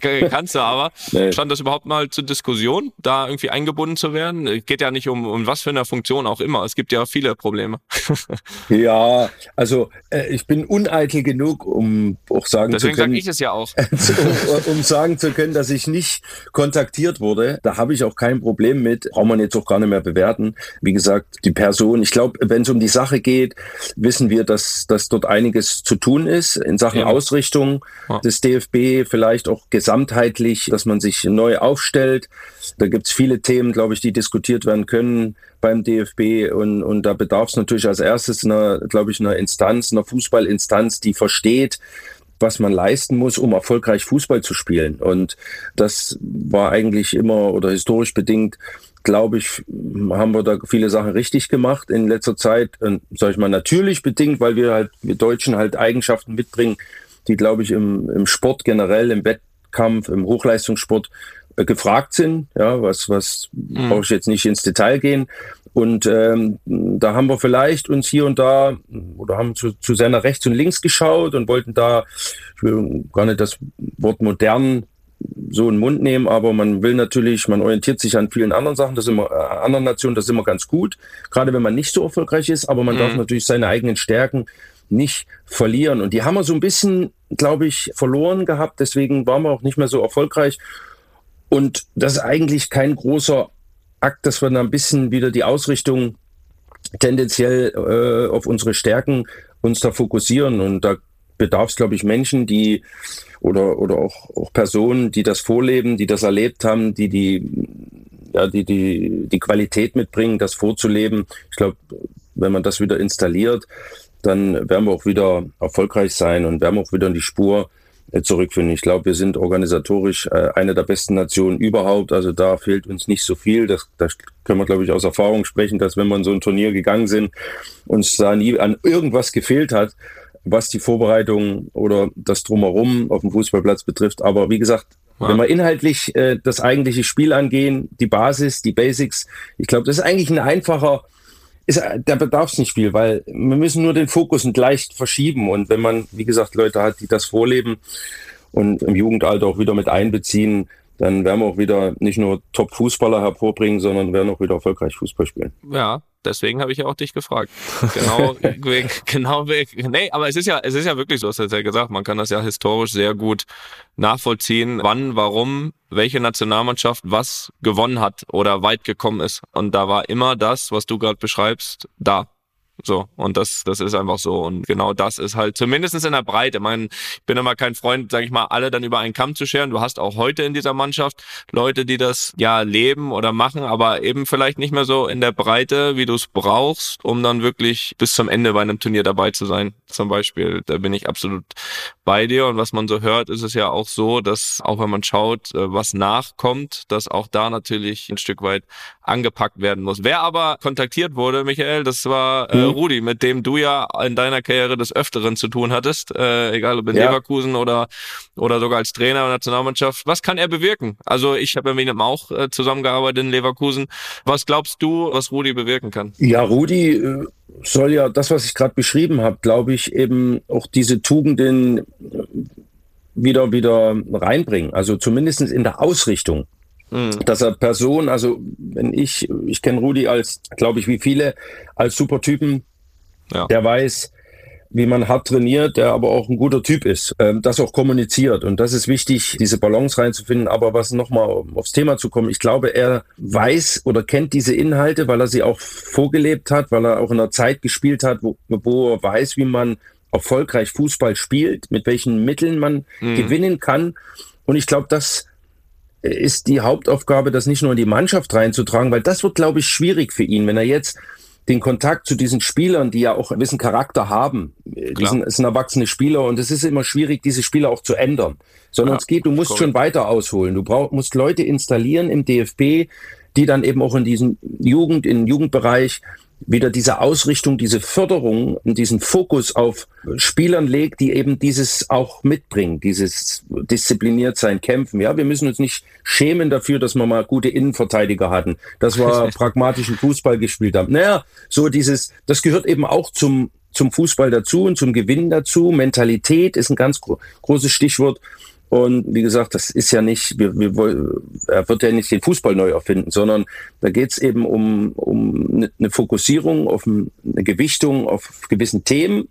Speaker 3: kannst du aber. Nee. Stand das überhaupt mal zur Diskussion, da irgendwie eingebunden zu werden? Geht ja nicht um, um was für eine Funktion auch immer. Es gibt ja viele Probleme.
Speaker 4: ja, also äh, ich bin uneitel genug, um auch sagen
Speaker 3: Deswegen
Speaker 4: zu können.
Speaker 3: Deswegen sage ich es ja auch.
Speaker 4: um, um sagen zu können, dass ich nicht kontaktiert wurde. Da habe ich auch kein Problem Problem mit, braucht man jetzt auch gar nicht mehr bewerten. Wie gesagt, die Person, ich glaube, wenn es um die Sache geht, wissen wir, dass, dass dort einiges zu tun ist in Sachen ja. Ausrichtung ja. des DFB, vielleicht auch gesamtheitlich, dass man sich neu aufstellt. Da gibt es viele Themen, glaube ich, die diskutiert werden können beim DFB und, und da bedarf es natürlich als erstes einer, glaube ich, einer Instanz, einer Fußballinstanz, die versteht, was man leisten muss, um erfolgreich Fußball zu spielen. Und das war eigentlich immer oder historisch bedingt, glaube ich, haben wir da viele Sachen richtig gemacht in letzter Zeit. Und, sag ich mal, natürlich bedingt, weil wir halt, wir Deutschen halt Eigenschaften mitbringen, die, glaube ich, im, im Sport generell, im Wettkampf, im Hochleistungssport gefragt sind. Ja, was, was mhm. brauche ich jetzt nicht ins Detail gehen. Und ähm, da haben wir vielleicht uns hier und da oder haben zu, zu seiner rechts und links geschaut und wollten da, ich will gar nicht das Wort modern so in den Mund nehmen, aber man will natürlich, man orientiert sich an vielen anderen Sachen, das ist immer, äh, anderen Nationen, das ist immer ganz gut, gerade wenn man nicht so erfolgreich ist, aber man mhm. darf natürlich seine eigenen Stärken nicht verlieren. Und die haben wir so ein bisschen, glaube ich, verloren gehabt, deswegen waren wir auch nicht mehr so erfolgreich. Und das ist eigentlich kein großer Akt, dass wir da ein bisschen wieder die Ausrichtung tendenziell äh, auf unsere Stärken uns da fokussieren. Und da bedarf es, glaube ich, Menschen, die oder, oder auch, auch Personen, die das vorleben, die das erlebt haben, die die, ja, die, die, die Qualität mitbringen, das vorzuleben. Ich glaube, wenn man das wieder installiert, dann werden wir auch wieder erfolgreich sein und werden auch wieder in die Spur zurückfinden. Ich glaube, wir sind organisatorisch äh, eine der besten Nationen überhaupt. Also da fehlt uns nicht so viel. Das, das können wir, glaube ich, aus Erfahrung sprechen, dass wenn man so ein Turnier gegangen sind, uns da nie an irgendwas gefehlt hat, was die Vorbereitung oder das Drumherum auf dem Fußballplatz betrifft. Aber wie gesagt, wenn wir inhaltlich äh, das eigentliche Spiel angehen, die Basis, die Basics, ich glaube, das ist eigentlich ein einfacher ist, da bedarf es nicht viel, weil wir müssen nur den Fokus leicht verschieben. Und wenn man, wie gesagt, Leute hat, die das vorleben und im Jugendalter auch wieder mit einbeziehen, dann werden wir auch wieder nicht nur Top-Fußballer hervorbringen, sondern werden auch wieder erfolgreich Fußball spielen.
Speaker 3: Ja, deswegen habe ich ja auch dich gefragt. Genau, genau, nee, aber es ist ja, es ist ja wirklich so, hast du ja gesagt, man kann das ja historisch sehr gut nachvollziehen, wann, warum, welche Nationalmannschaft was gewonnen hat oder weit gekommen ist. Und da war immer das, was du gerade beschreibst, da. So. Und das, das ist einfach so. Und genau das ist halt, zumindestens in der Breite. Ich, meine, ich bin immer kein Freund, sag ich mal, alle dann über einen Kamm zu scheren. Du hast auch heute in dieser Mannschaft Leute, die das ja leben oder machen, aber eben vielleicht nicht mehr so in der Breite, wie du es brauchst, um dann wirklich bis zum Ende bei einem Turnier dabei zu sein. Zum Beispiel, da bin ich absolut bei dir. Und was man so hört, ist es ja auch so, dass auch wenn man schaut, äh, was nachkommt, dass auch da natürlich ein Stück weit angepackt werden muss. Wer aber kontaktiert wurde, Michael, das war äh. Rudi, mit dem du ja in deiner Karriere des Öfteren zu tun hattest, äh, egal ob in ja. Leverkusen oder, oder sogar als Trainer der Nationalmannschaft. Was kann er bewirken? Also ich habe ja mit ihm auch äh, zusammengearbeitet in Leverkusen. Was glaubst du, was Rudi bewirken kann?
Speaker 4: Ja, Rudi äh, soll ja das, was ich gerade beschrieben habe, glaube ich, eben auch diese Tugenden wieder, wieder reinbringen. Also zumindest in der Ausrichtung. Mhm. Dass er Person, also wenn ich, ich kenne Rudi als, glaube ich, wie viele, als Supertypen, ja. der weiß, wie man hart trainiert, der aber auch ein guter Typ ist, ähm, das auch kommuniziert. Und das ist wichtig, diese Balance reinzufinden. Aber was nochmal aufs Thema zu kommen, ich glaube, er weiß oder kennt diese Inhalte, weil er sie auch vorgelebt hat, weil er auch in einer Zeit gespielt hat, wo, wo er weiß, wie man erfolgreich Fußball spielt, mit welchen Mitteln man mhm. gewinnen kann. Und ich glaube, das ist die Hauptaufgabe, das nicht nur in die Mannschaft reinzutragen, weil das wird, glaube ich, schwierig für ihn, wenn er jetzt den Kontakt zu diesen Spielern, die ja auch einen gewissen Charakter haben. Klar. Die sind, sind erwachsene Spieler und es ist immer schwierig, diese Spieler auch zu ändern. Sondern ja, es geht, du musst schon weiter ausholen. Du brauch, musst Leute installieren im DFB, die dann eben auch in diesem Jugend, im Jugendbereich wieder diese Ausrichtung, diese Förderung und diesen Fokus auf Spielern legt, die eben dieses auch mitbringen, dieses diszipliniert sein, kämpfen. Ja, wir müssen uns nicht schämen dafür, dass wir mal gute Innenverteidiger hatten, dass wir pragmatischen Fußball gespielt haben. Naja, so dieses, das gehört eben auch zum, zum Fußball dazu und zum Gewinn dazu. Mentalität ist ein ganz gro großes Stichwort. Und wie gesagt, das ist ja nicht, wir, wir, er wird ja nicht den Fußball neu erfinden, sondern da geht es eben um, um eine Fokussierung auf eine Gewichtung auf gewissen Themen.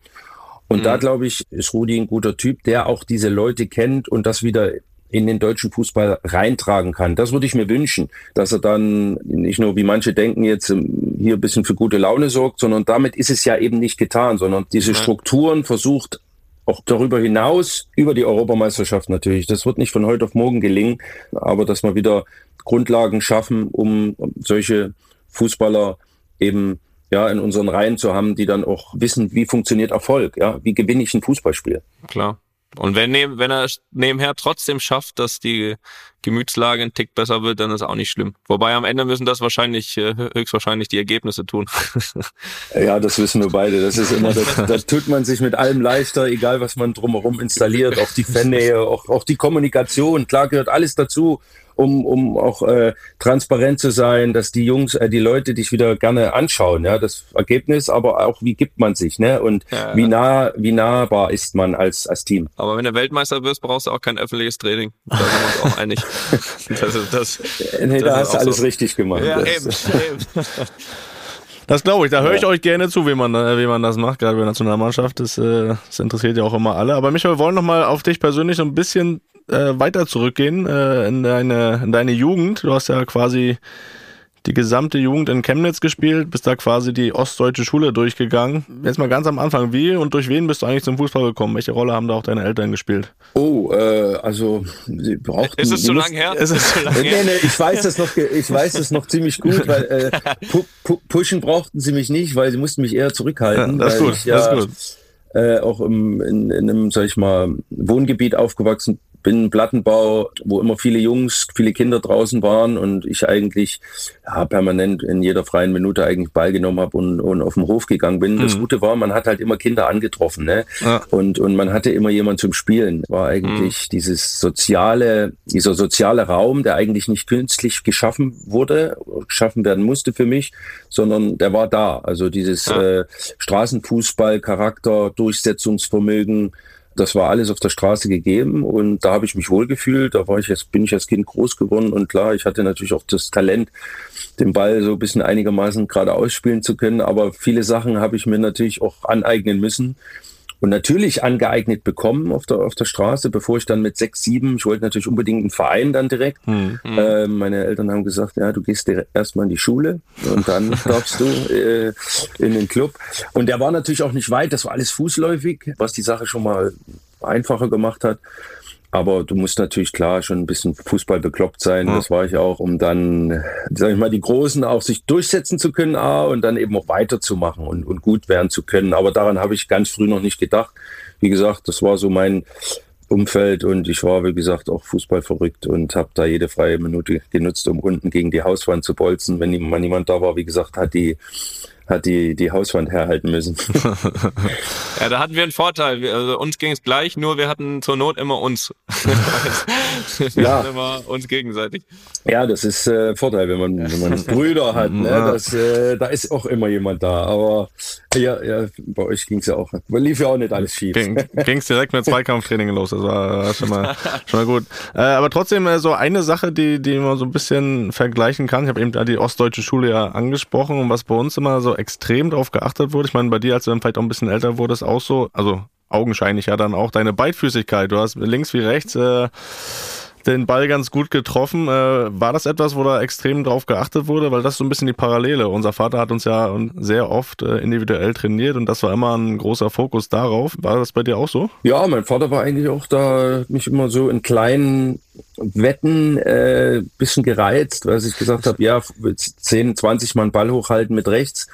Speaker 4: Und mhm. da glaube ich, ist Rudi ein guter Typ, der auch diese Leute kennt und das wieder in den deutschen Fußball reintragen kann. Das würde ich mir wünschen, dass er dann nicht nur, wie manche denken, jetzt ähm, hier ein bisschen für gute Laune sorgt, sondern damit ist es ja eben nicht getan, sondern diese Strukturen versucht auch darüber hinaus, über die Europameisterschaft natürlich. Das wird nicht von heute auf morgen gelingen, aber dass wir wieder Grundlagen schaffen, um solche Fußballer eben ja in unseren Reihen zu haben, die dann auch wissen, wie funktioniert Erfolg, ja, wie gewinne ich ein Fußballspiel.
Speaker 3: Klar. Und wenn, wenn er nebenher trotzdem schafft, dass die Gemütslage ein Tick besser wird, dann ist auch nicht schlimm. Wobei am Ende müssen das wahrscheinlich, äh, höchstwahrscheinlich die Ergebnisse tun.
Speaker 4: ja, das wissen wir beide. Das ist immer, da, tut man sich mit allem leichter, egal was man drumherum installiert, auch die Fannähe, auch, auch die Kommunikation. Klar gehört alles dazu um, um auch äh, transparent zu sein, dass die Jungs, äh, die Leute dich wieder gerne anschauen, ja, das Ergebnis, aber auch wie gibt man sich, ne? Und ja, wie nah, wie nahbar ist man als, als Team.
Speaker 3: Aber wenn du Weltmeister wirst, brauchst du auch kein öffentliches Training. Da sind wir uns auch einig.
Speaker 4: Das ist, das, nee, das da hast du alles so. richtig gemacht. Ja, das, eben,
Speaker 5: eben. Das glaube ich, da höre ich ja. euch gerne zu, wie man, wie man das macht, gerade bei der Nationalmannschaft. Das, äh, das interessiert ja auch immer alle. Aber Michael, wir wollen noch mal auf dich persönlich so ein bisschen äh, weiter zurückgehen äh, in, deine, in deine Jugend. Du hast ja quasi die gesamte Jugend in Chemnitz gespielt, bist da quasi die ostdeutsche Schule durchgegangen. Jetzt mal ganz am Anfang, wie und durch wen bist du eigentlich zum Fußball gekommen? Welche Rolle haben da auch deine Eltern gespielt?
Speaker 4: Oh, äh, also sie brauchten...
Speaker 3: Ist es zu lang her? Ist es zu lang
Speaker 4: her? Nee, nee, ich weiß das noch, ich weiß das noch ziemlich gut, weil äh, pu pu pushen brauchten sie mich nicht, weil sie mussten mich eher zurückhalten.
Speaker 5: Ja, das ist gut,
Speaker 4: ich, ja,
Speaker 5: das ist gut.
Speaker 4: Äh, auch im, in, in einem, sag ich mal, Wohngebiet aufgewachsen bin Plattenbau, wo immer viele Jungs, viele Kinder draußen waren und ich eigentlich ja, permanent in jeder freien Minute eigentlich Ball genommen habe und, und auf den Hof gegangen bin. Mhm. Das Gute war, man hat halt immer Kinder angetroffen, ne? Ja. Und, und man hatte immer jemand zum Spielen. War eigentlich mhm. dieses soziale, dieser soziale Raum, der eigentlich nicht künstlich geschaffen wurde, geschaffen werden musste für mich, sondern der war da. Also dieses ja. äh, Straßenfußball, Charakter, Durchsetzungsvermögen, das war alles auf der Straße gegeben und da habe ich mich wohlgefühlt. Da war ich jetzt, bin ich als Kind groß geworden und klar, ich hatte natürlich auch das Talent, den Ball so ein bisschen einigermaßen gerade ausspielen zu können. Aber viele Sachen habe ich mir natürlich auch aneignen müssen. Und natürlich angeeignet bekommen auf der, auf der Straße, bevor ich dann mit sechs, sieben, ich wollte natürlich unbedingt einen Verein dann direkt. Hm. Äh, meine Eltern haben gesagt, ja, du gehst erstmal in die Schule und dann darfst du äh, in den Club. Und der war natürlich auch nicht weit, das war alles fußläufig, was die Sache schon mal einfacher gemacht hat. Aber du musst natürlich klar schon ein bisschen Fußball bekloppt sein. Ja. Das war ich auch, um dann, sag ich mal, die Großen auch sich durchsetzen zu können, A, und dann eben auch weiterzumachen und, und gut werden zu können. Aber daran habe ich ganz früh noch nicht gedacht. Wie gesagt, das war so mein Umfeld und ich war, wie gesagt, auch Fußball verrückt und habe da jede freie Minute genutzt, um unten gegen die Hauswand zu bolzen. Wenn mal niemand da war, wie gesagt, hat die hat die, die Hauswand herhalten müssen.
Speaker 3: ja, da hatten wir einen Vorteil. Wir, also uns ging es gleich, nur wir hatten zur Not immer uns. wir ja. hatten immer uns gegenseitig.
Speaker 4: Ja, das ist äh, Vorteil, wenn man, wenn man Brüder hat. Ne? Das, äh, da ist auch immer jemand da. Aber ja, ja bei euch ging es ja auch. Lief ja auch nicht alles schief. Ging
Speaker 5: es direkt mit Zweikampftraining los. Das war schon mal, schon mal gut. Äh, aber trotzdem äh, so eine Sache, die, die man so ein bisschen vergleichen kann. Ich habe eben die ostdeutsche Schule ja angesprochen und was bei uns immer so extrem darauf geachtet wurde. Ich meine, bei dir, als du dann vielleicht auch ein bisschen älter wurdest, auch so, also augenscheinlich ja dann auch deine Beidfüßigkeit. Du hast links wie rechts äh, den Ball ganz gut getroffen. Äh, war das etwas, wo da extrem drauf geachtet wurde? Weil das ist so ein bisschen die Parallele. Unser Vater hat uns ja sehr oft äh, individuell trainiert und das war immer ein großer Fokus darauf. War das bei dir auch so?
Speaker 4: Ja, mein Vater war eigentlich auch da, mich immer so in kleinen Wetten äh, bisschen gereizt, weil ich gesagt habe, ja, 10, 20 Mal einen Ball hochhalten mit rechts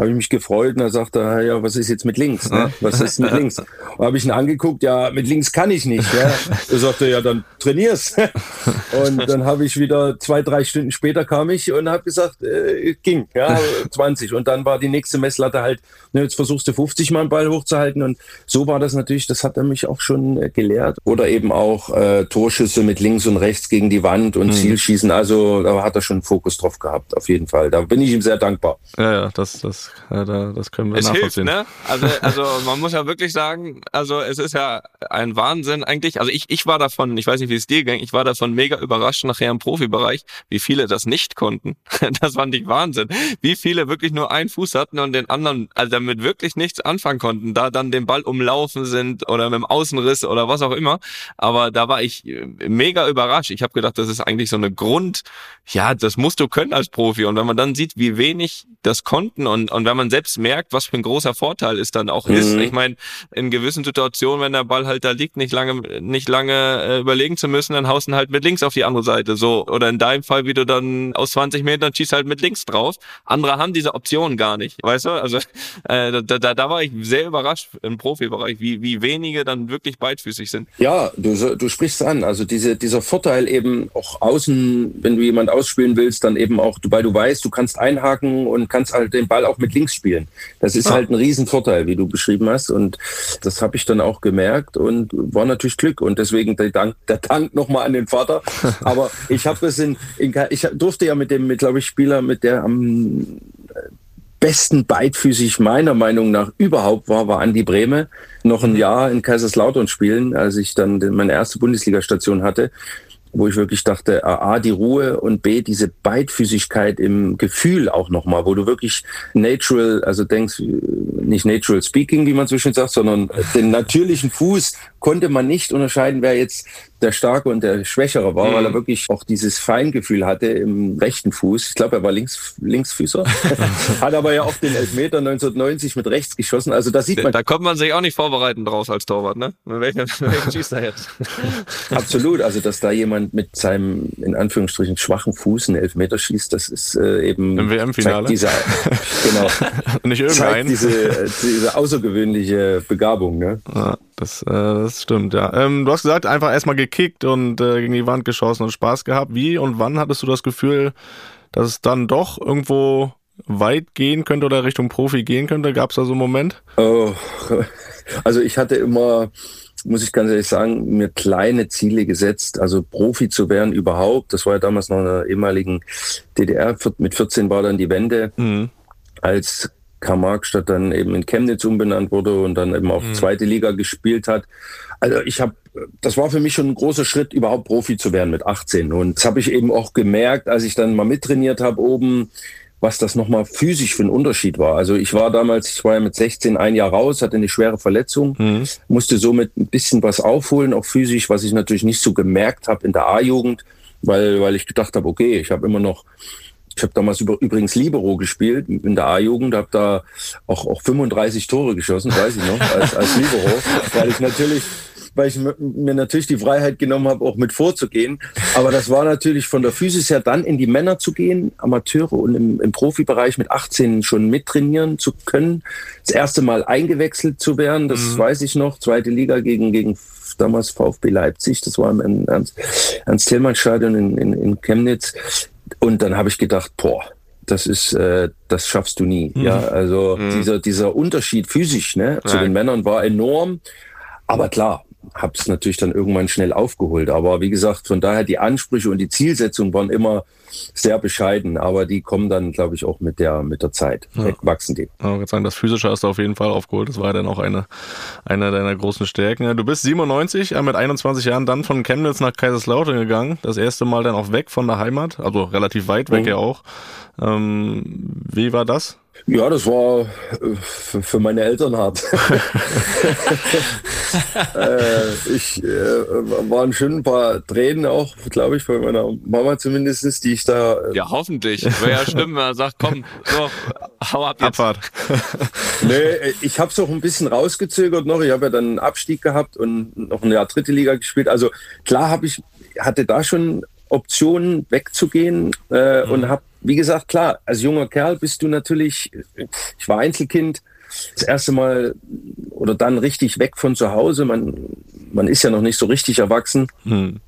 Speaker 4: habe ich mich gefreut und er sagte, ja, was ist jetzt mit links? Ne? Was ist mit links? Und habe ich ihn angeguckt, ja, mit links kann ich nicht. Ja. Er sagte, ja, dann trainier's. Und dann habe ich wieder zwei, drei Stunden später kam ich und habe gesagt, äh, ging, ja, 20. Und dann war die nächste Messlatte halt, ne, jetzt versuchst du 50 Mal einen Ball hochzuhalten. Und so war das natürlich, das hat er mich auch schon äh, gelehrt. Oder eben auch äh, Torschüsse mit links und rechts gegen die Wand und mhm. Zielschießen. Also da hat er schon einen Fokus drauf gehabt, auf jeden Fall. Da bin ich ihm sehr dankbar.
Speaker 5: Ja, ja, das, das das, das können wir es nachvollziehen.
Speaker 3: Hilft, ne? Also, also man muss ja wirklich sagen, also es ist ja ein Wahnsinn eigentlich. Also ich, ich war davon, ich weiß nicht, wie es dir ging, ich war davon mega überrascht nachher im Profibereich, wie viele das nicht konnten. Das fand ich Wahnsinn. Wie viele wirklich nur einen Fuß hatten und den anderen, also damit wirklich nichts anfangen konnten, da dann den Ball umlaufen sind oder mit dem Außenriss oder was auch immer. Aber da war ich mega überrascht. Ich habe gedacht, das ist eigentlich so eine Grund, ja, das musst du können als Profi. Und wenn man dann sieht, wie wenig das konnten und, und wenn man selbst merkt, was für ein großer Vorteil es dann auch mhm. ist. Ich meine, in gewissen Situationen, wenn der Ball halt da liegt, nicht lange, nicht lange äh, überlegen zu müssen, dann haust du halt mit links auf die andere Seite. So. Oder in deinem Fall, wie du dann aus 20 Metern schießt halt mit links drauf. Andere haben diese Option gar nicht. Weißt du? Also äh, da, da, da war ich sehr überrascht im Profibereich, wie, wie wenige dann wirklich beidfüßig sind.
Speaker 4: Ja, du, du sprichst an. Also diese, dieser Vorteil eben auch außen, wenn du jemand ausspielen willst, dann eben auch, weil du weißt, du kannst einhaken und kannst halt den Ball auch mit links spielen. Das ist ah. halt ein Riesenvorteil, wie du beschrieben hast. Und das habe ich dann auch gemerkt und war natürlich Glück. Und deswegen der Dank, der Dank nochmal an den Vater. Aber ich habe es in, in, ich durfte ja mit dem, mit, glaube ich, Spieler, mit der am besten beidfüßig meiner Meinung nach überhaupt war, war Andi Brehme. Noch ein Jahr in Kaiserslautern spielen, als ich dann meine erste Bundesliga-Station hatte wo ich wirklich dachte, A, die Ruhe und B, diese Beidfüßigkeit im Gefühl auch nochmal, wo du wirklich natural, also denkst, nicht natural speaking, wie man so schön sagt, sondern den natürlichen Fuß konnte man nicht unterscheiden, wer jetzt der Starke und der Schwächere war, mhm. weil er mhm. wirklich auch dieses Feingefühl hatte im rechten Fuß. Ich glaube, er war links, Linksfüßer. Hat aber ja auch den Elfmeter 1990 mit rechts geschossen. Also da sieht man.
Speaker 3: Da kommt man sich auch nicht vorbereiten draus als Torwart, ne? Welchen, welchen schießt er jetzt?
Speaker 4: Absolut. Also, dass da jemand mit seinem, in Anführungsstrichen, schwachen Fuß einen Elfmeter schießt, das ist äh, eben.
Speaker 5: Im WM-Finale.
Speaker 4: genau.
Speaker 5: nicht irgendein.
Speaker 4: Diese, diese außergewöhnliche Begabung, ne?
Speaker 5: Ja. Das, äh, das stimmt, ja. Ähm, du hast gesagt, einfach erstmal gekickt und äh, gegen die Wand geschossen und Spaß gehabt. Wie und wann hattest du das Gefühl, dass es dann doch irgendwo weit gehen könnte oder Richtung Profi gehen könnte? Gab es da so einen Moment?
Speaker 4: Oh, also ich hatte immer, muss ich ganz ehrlich sagen, mir kleine Ziele gesetzt, also Profi zu werden überhaupt. Das war ja damals noch in der ehemaligen DDR. Mit 14 war dann die Wende. Mhm. Als Karl-Marx-Stadt dann eben in Chemnitz umbenannt wurde und dann eben auch mhm. zweite Liga gespielt hat. Also ich habe, das war für mich schon ein großer Schritt, überhaupt Profi zu werden mit 18. Und das habe ich eben auch gemerkt, als ich dann mal mittrainiert habe oben, was das nochmal physisch für ein Unterschied war. Also ich war damals, ich war ja mit 16 ein Jahr raus, hatte eine schwere Verletzung, mhm. musste somit ein bisschen was aufholen, auch physisch, was ich natürlich nicht so gemerkt habe in der A-Jugend, weil, weil ich gedacht habe, okay, ich habe immer noch ich habe damals über, übrigens Libero gespielt in der A-Jugend, habe da auch, auch 35 Tore geschossen, weiß ich noch, als, als Libero, weil ich natürlich weil ich mir natürlich die Freiheit genommen habe, auch mit vorzugehen. Aber das war natürlich von der Physis her dann in die Männer zu gehen, Amateure und im, im Profibereich mit 18 schon mittrainieren zu können. Das erste Mal eingewechselt zu werden, das mhm. weiß ich noch. Zweite Liga gegen, gegen damals VfB Leipzig, das war im Ernst-Tillmann-Stadion in, in, in Chemnitz. Und dann habe ich gedacht, boah, das ist, äh, das schaffst du nie. Mhm. Ja, also mhm. dieser, dieser Unterschied physisch ne, zu den Männern war enorm. Aber klar, habe es natürlich dann irgendwann schnell aufgeholt. Aber wie gesagt, von daher die Ansprüche und die Zielsetzung waren immer sehr bescheiden, aber die kommen dann, glaube ich, auch mit der mit der Zeit. Ja. Wachsen die.
Speaker 5: Ja, ich sagen, das Physische hast du auf jeden Fall aufgeholt. Das war ja dann auch eine, eine deiner großen Stärken. Du bist 97, mit 21 Jahren dann von Chemnitz nach Kaiserslautern gegangen. Das erste Mal dann auch weg von der Heimat, also relativ weit weg mhm. ja auch. Ähm, wie war das?
Speaker 4: Ja, das war äh, für meine Eltern hart. äh, ich äh, waren schon ein paar Tränen auch, glaube ich, bei meiner Mama zumindest, die ich da.
Speaker 3: Äh, ja, hoffentlich. Wäre ja schlimm, wenn er sagt, komm, so, hau ab jetzt. Abfahrt.
Speaker 4: nee, ich habe es auch ein bisschen rausgezögert noch. Ich habe ja dann einen Abstieg gehabt und noch ein Jahr dritte Liga gespielt. Also klar habe ich, hatte da schon Optionen wegzugehen äh, mhm. und habe wie gesagt, klar, als junger Kerl bist du natürlich, ich war Einzelkind, das erste Mal oder dann richtig weg von zu Hause. Man, man ist ja noch nicht so richtig erwachsen. Hm.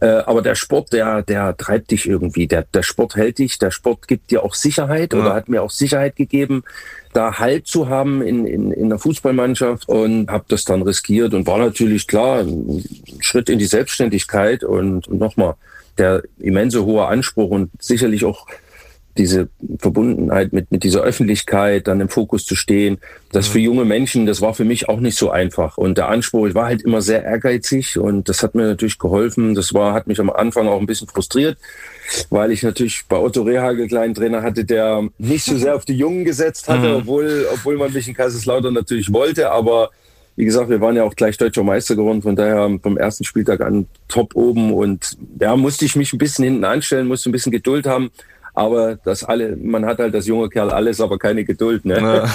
Speaker 4: Äh, aber der Sport, der, der treibt dich irgendwie. Der, der Sport hält dich. Der Sport gibt dir auch Sicherheit ja. oder hat mir auch Sicherheit gegeben, da Halt zu haben in, in, in der Fußballmannschaft und habe das dann riskiert und war natürlich klar ein Schritt in die Selbstständigkeit und, und nochmal der immense hohe Anspruch und sicherlich auch diese Verbundenheit mit, mit dieser Öffentlichkeit, dann im Fokus zu stehen. Das für junge Menschen, das war für mich auch nicht so einfach. Und der Anspruch, ich war halt immer sehr ehrgeizig und das hat mir natürlich geholfen. Das war, hat mich am Anfang auch ein bisschen frustriert, weil ich natürlich bei Otto Rehagel kleinen Trainer hatte, der nicht so sehr auf die Jungen gesetzt hatte, mhm. obwohl, obwohl man mich in Kaiserslautern natürlich wollte, aber wie gesagt, wir waren ja auch gleich deutscher Meister geworden, von daher vom ersten Spieltag an top oben und ja, musste ich mich ein bisschen hinten anstellen, musste ein bisschen Geduld haben. Aber das alle, man hat halt das junge Kerl alles, aber keine Geduld. Ne?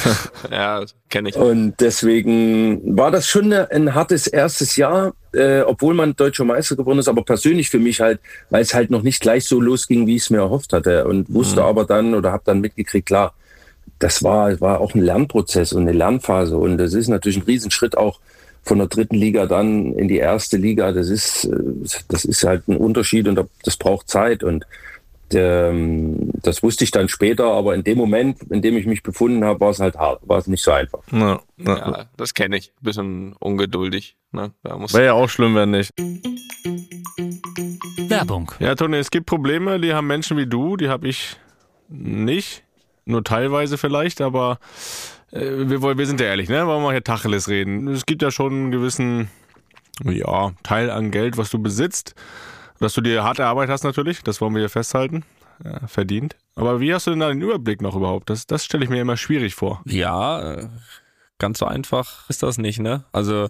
Speaker 3: Ja, kenne ich.
Speaker 4: Und deswegen war das schon ein hartes erstes Jahr, äh, obwohl man deutscher Meister geworden ist, aber persönlich für mich halt, weil es halt noch nicht gleich so losging, wie ich es mir erhofft hatte. Und wusste mhm. aber dann oder habe dann mitgekriegt, klar, das war, war auch ein Lernprozess und eine Lernphase. Und das ist natürlich ein Riesenschritt auch von der dritten Liga dann in die erste Liga. Das ist, äh, das ist halt ein Unterschied und das braucht Zeit. Und ähm, das wusste ich dann später, aber in dem Moment, in dem ich mich befunden habe, war es halt hart, war es nicht so einfach.
Speaker 3: Ja, ja. ja das kenne ich. Bisschen ungeduldig. Ne?
Speaker 5: Wäre ja auch schlimm, wenn nicht.
Speaker 2: Werbung.
Speaker 5: Ja, Toni, es gibt Probleme, die haben Menschen wie du, die habe ich nicht. Nur teilweise vielleicht, aber äh, wir, wir sind ja ehrlich, ne? Wollen wir hier Tacheles reden. Es gibt ja schon einen gewissen, ja, Teil an Geld, was du besitzt. Dass du dir harte Arbeit hast natürlich, das wollen wir hier festhalten. Ja, verdient. Aber wie hast du denn da den Überblick noch überhaupt? Das, das stelle ich mir immer schwierig vor.
Speaker 3: Ja, äh, ganz so einfach ist das nicht, ne? Also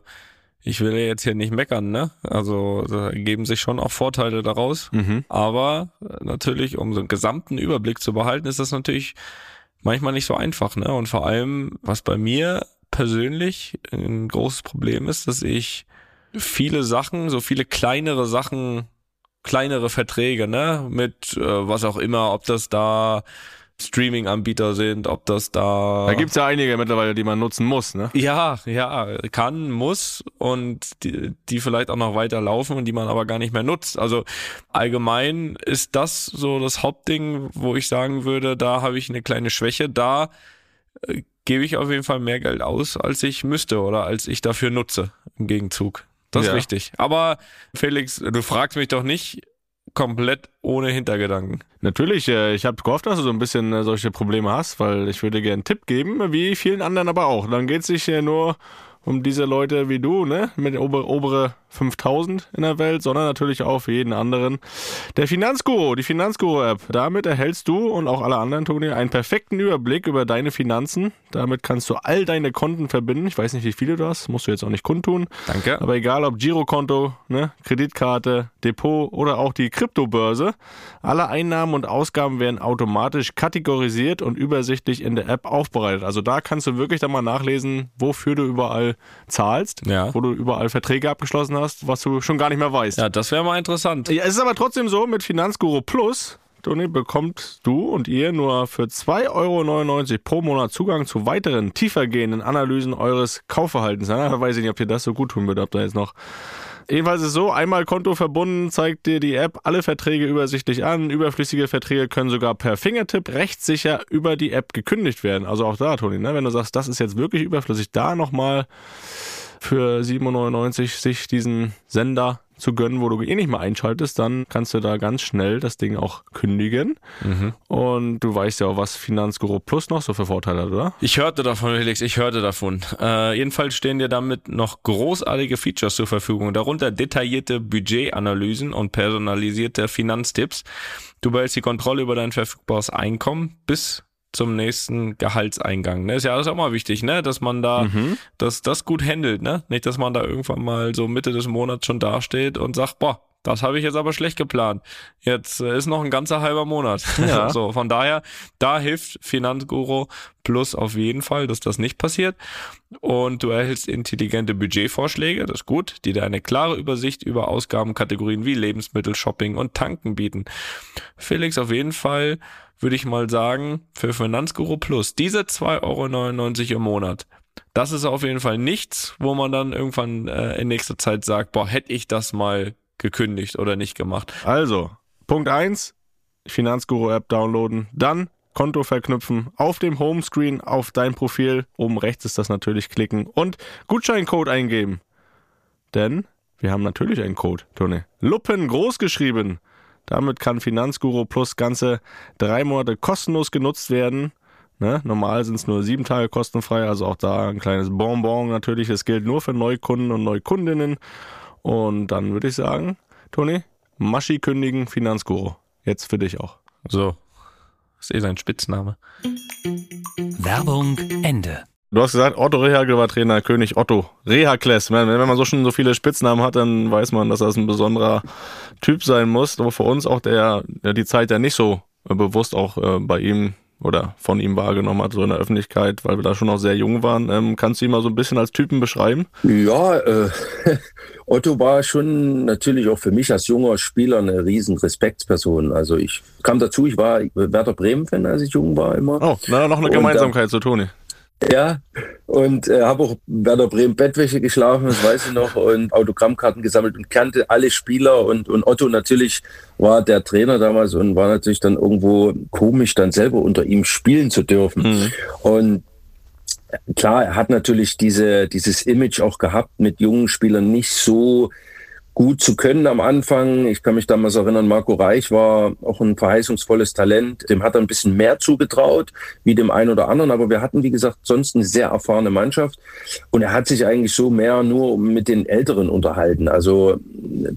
Speaker 3: ich will ja jetzt hier nicht meckern, ne? Also da geben sich schon auch Vorteile daraus. Mhm. Aber äh, natürlich, um so einen gesamten Überblick zu behalten, ist das natürlich manchmal nicht so einfach, ne? Und vor allem, was bei mir persönlich ein großes Problem ist, dass ich viele Sachen, so viele kleinere Sachen kleinere Verträge, ne? Mit äh, was auch immer, ob das da Streaming-Anbieter sind, ob das da.
Speaker 5: Da gibt's ja einige mittlerweile, die man nutzen muss, ne?
Speaker 3: Ja, ja, kann, muss und die, die vielleicht auch noch weiter laufen und die man aber gar nicht mehr nutzt. Also allgemein ist das so das Hauptding, wo ich sagen würde, da habe ich eine kleine Schwäche. Da äh, gebe ich auf jeden Fall mehr Geld aus, als ich müsste oder als ich dafür nutze im Gegenzug. Das ja. ist richtig. Aber Felix, du fragst mich doch nicht komplett ohne Hintergedanken.
Speaker 5: Natürlich, äh, ich habe gehofft, dass du so ein bisschen äh, solche Probleme hast, weil ich würde gerne einen Tipp geben, wie vielen anderen aber auch. Dann geht es sich nur um diese Leute wie du, ne, mit ober, obere 5000 in der Welt, sondern natürlich auch für jeden anderen. Der Finanzguru, die Finanzguru-App. Damit erhältst du und auch alle anderen, Toni, einen perfekten Überblick über deine Finanzen. Damit kannst du all deine Konten verbinden. Ich weiß nicht, wie viele du hast, musst du jetzt auch nicht kundtun.
Speaker 3: Danke.
Speaker 5: Aber egal ob Girokonto, ne, Kreditkarte, Depot oder auch die Kryptobörse, alle Einnahmen und Ausgaben werden automatisch kategorisiert und übersichtlich in der App aufbereitet. Also da kannst du wirklich dann mal nachlesen, wofür du überall zahlst,
Speaker 3: Ja.
Speaker 5: wo du überall Verträge abgeschlossen hast, was du schon gar nicht mehr weißt.
Speaker 3: Ja, das wäre mal interessant.
Speaker 5: Ja, es ist aber trotzdem so, mit Finanzguru Plus, Toni, bekommt du und ihr nur für 2,99 Euro pro Monat Zugang zu weiteren, tiefergehenden Analysen eures Kaufverhaltens. Ja, da weiß ich nicht, ob dir das so gut tun würde, ob da jetzt noch. Jedenfalls ist so, einmal Konto verbunden, zeigt dir die App alle Verträge übersichtlich an. Überflüssige Verträge können sogar per Fingertipp rechtssicher über die App gekündigt werden. Also auch da, Toni, ne? wenn du sagst, das ist jetzt wirklich überflüssig, da nochmal für 7,99 sich diesen Sender zu gönnen, wo du eh nicht mal einschaltest, dann kannst du da ganz schnell das Ding auch kündigen. Und du weißt ja auch, was Finanzguru Plus noch so für Vorteile hat, oder?
Speaker 3: Ich hörte davon, Felix, ich hörte davon. Äh, jedenfalls stehen dir damit noch großartige Features zur Verfügung, darunter detaillierte Budgetanalysen und personalisierte Finanztipps. Du behältst die Kontrolle über dein verfügbares Einkommen bis zum nächsten Gehaltseingang. Ne? Ist ja alles auch mal wichtig, ne? dass man da dass das gut handelt. Ne? Nicht, dass man da irgendwann mal so Mitte des Monats schon dasteht und sagt, boah, das habe ich jetzt aber schlecht geplant. Jetzt äh, ist noch ein ganzer halber Monat.
Speaker 5: Ja.
Speaker 3: so, von daher, da hilft Finanzguru Plus auf jeden Fall, dass das nicht passiert. Und du erhältst intelligente Budgetvorschläge, das ist gut, die dir eine klare Übersicht über Ausgabenkategorien wie Lebensmittel, Shopping und Tanken bieten. Felix, auf jeden Fall würde ich mal sagen, für Finanzguru Plus, diese 2,99 Euro im Monat, das ist auf jeden Fall nichts, wo man dann irgendwann äh, in nächster Zeit sagt, boah, hätte ich das mal gekündigt oder nicht gemacht.
Speaker 5: Also, Punkt 1, Finanzguru-App downloaden, dann Konto verknüpfen, auf dem Homescreen auf dein Profil, oben rechts ist das natürlich klicken und Gutscheincode eingeben. Denn wir haben natürlich einen Code, Toni. Luppen groß geschrieben. Damit kann Finanzguru Plus ganze drei Monate kostenlos genutzt werden. Ne? Normal sind es nur sieben Tage kostenfrei, also auch da ein kleines Bonbon natürlich. Das gilt nur für Neukunden und Neukundinnen. Und dann würde ich sagen, Toni, Maschi kündigen, Finanzguru. Jetzt für dich auch.
Speaker 3: So, ist eh sein Spitzname.
Speaker 2: Werbung Ende.
Speaker 5: Du hast gesagt, Otto Rehagel war Trainer, König Otto. Rehakles. Wenn, wenn man so schon so viele Spitznamen hat, dann weiß man, dass das ein besonderer Typ sein muss. Aber für uns auch der, der die Zeit ja nicht so äh, bewusst auch äh, bei ihm oder von ihm wahrgenommen hat, so in der Öffentlichkeit, weil wir da schon noch sehr jung waren. Ähm, kannst du ihn mal so ein bisschen als Typen beschreiben?
Speaker 4: Ja, äh, Otto war schon natürlich auch für mich als junger Spieler eine riesen Respektsperson. Also ich kam dazu, ich war Werder Bremen-Fan, als ich jung war immer.
Speaker 5: Oh, na, noch eine
Speaker 4: Und,
Speaker 5: Gemeinsamkeit zu Toni.
Speaker 4: Ja, und äh, habe auch Werder Bremen Bettwäsche geschlafen, das weiß ich noch, und Autogrammkarten gesammelt und kannte alle Spieler und, und Otto natürlich war der Trainer damals und war natürlich dann irgendwo komisch, dann selber unter ihm spielen zu dürfen.
Speaker 5: Mhm.
Speaker 4: Und klar, er hat natürlich diese, dieses Image auch gehabt, mit jungen Spielern nicht so gut zu können am Anfang. Ich kann mich damals erinnern, Marco Reich war auch ein verheißungsvolles Talent. Dem hat er ein bisschen mehr zugetraut, wie dem einen oder anderen. Aber wir hatten, wie gesagt, sonst eine sehr erfahrene Mannschaft. Und er hat sich eigentlich so mehr nur mit den Älteren unterhalten. Also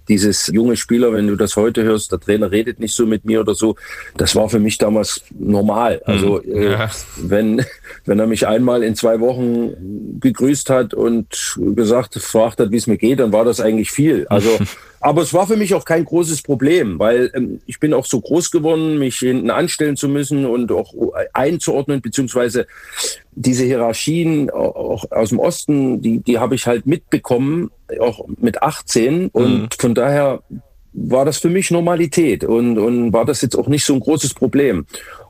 Speaker 4: dieses junge Spieler, wenn du das heute hörst, der Trainer redet nicht so mit mir oder so, das war für mich damals normal. Also äh,
Speaker 3: Ja.
Speaker 4: wenn, wenn er mich einmal in zwei Wochen gegrüßt hat und gesagt, gefragt hat, wie es mir geht, dann war das eigentlich viel. Also, aber es war für mich auch kein großes Problem, weil ähm, ich bin auch so groß geworden, mich hinten anstellen zu müssen und auch einzuordnen, beziehungsweise diese Hierarchien auch aus dem Osten, die, die habe ich halt mitbekommen, auch mit 18 und von daher war das für mich Normalität und, und war das jetzt auch nicht so ein großes Problem.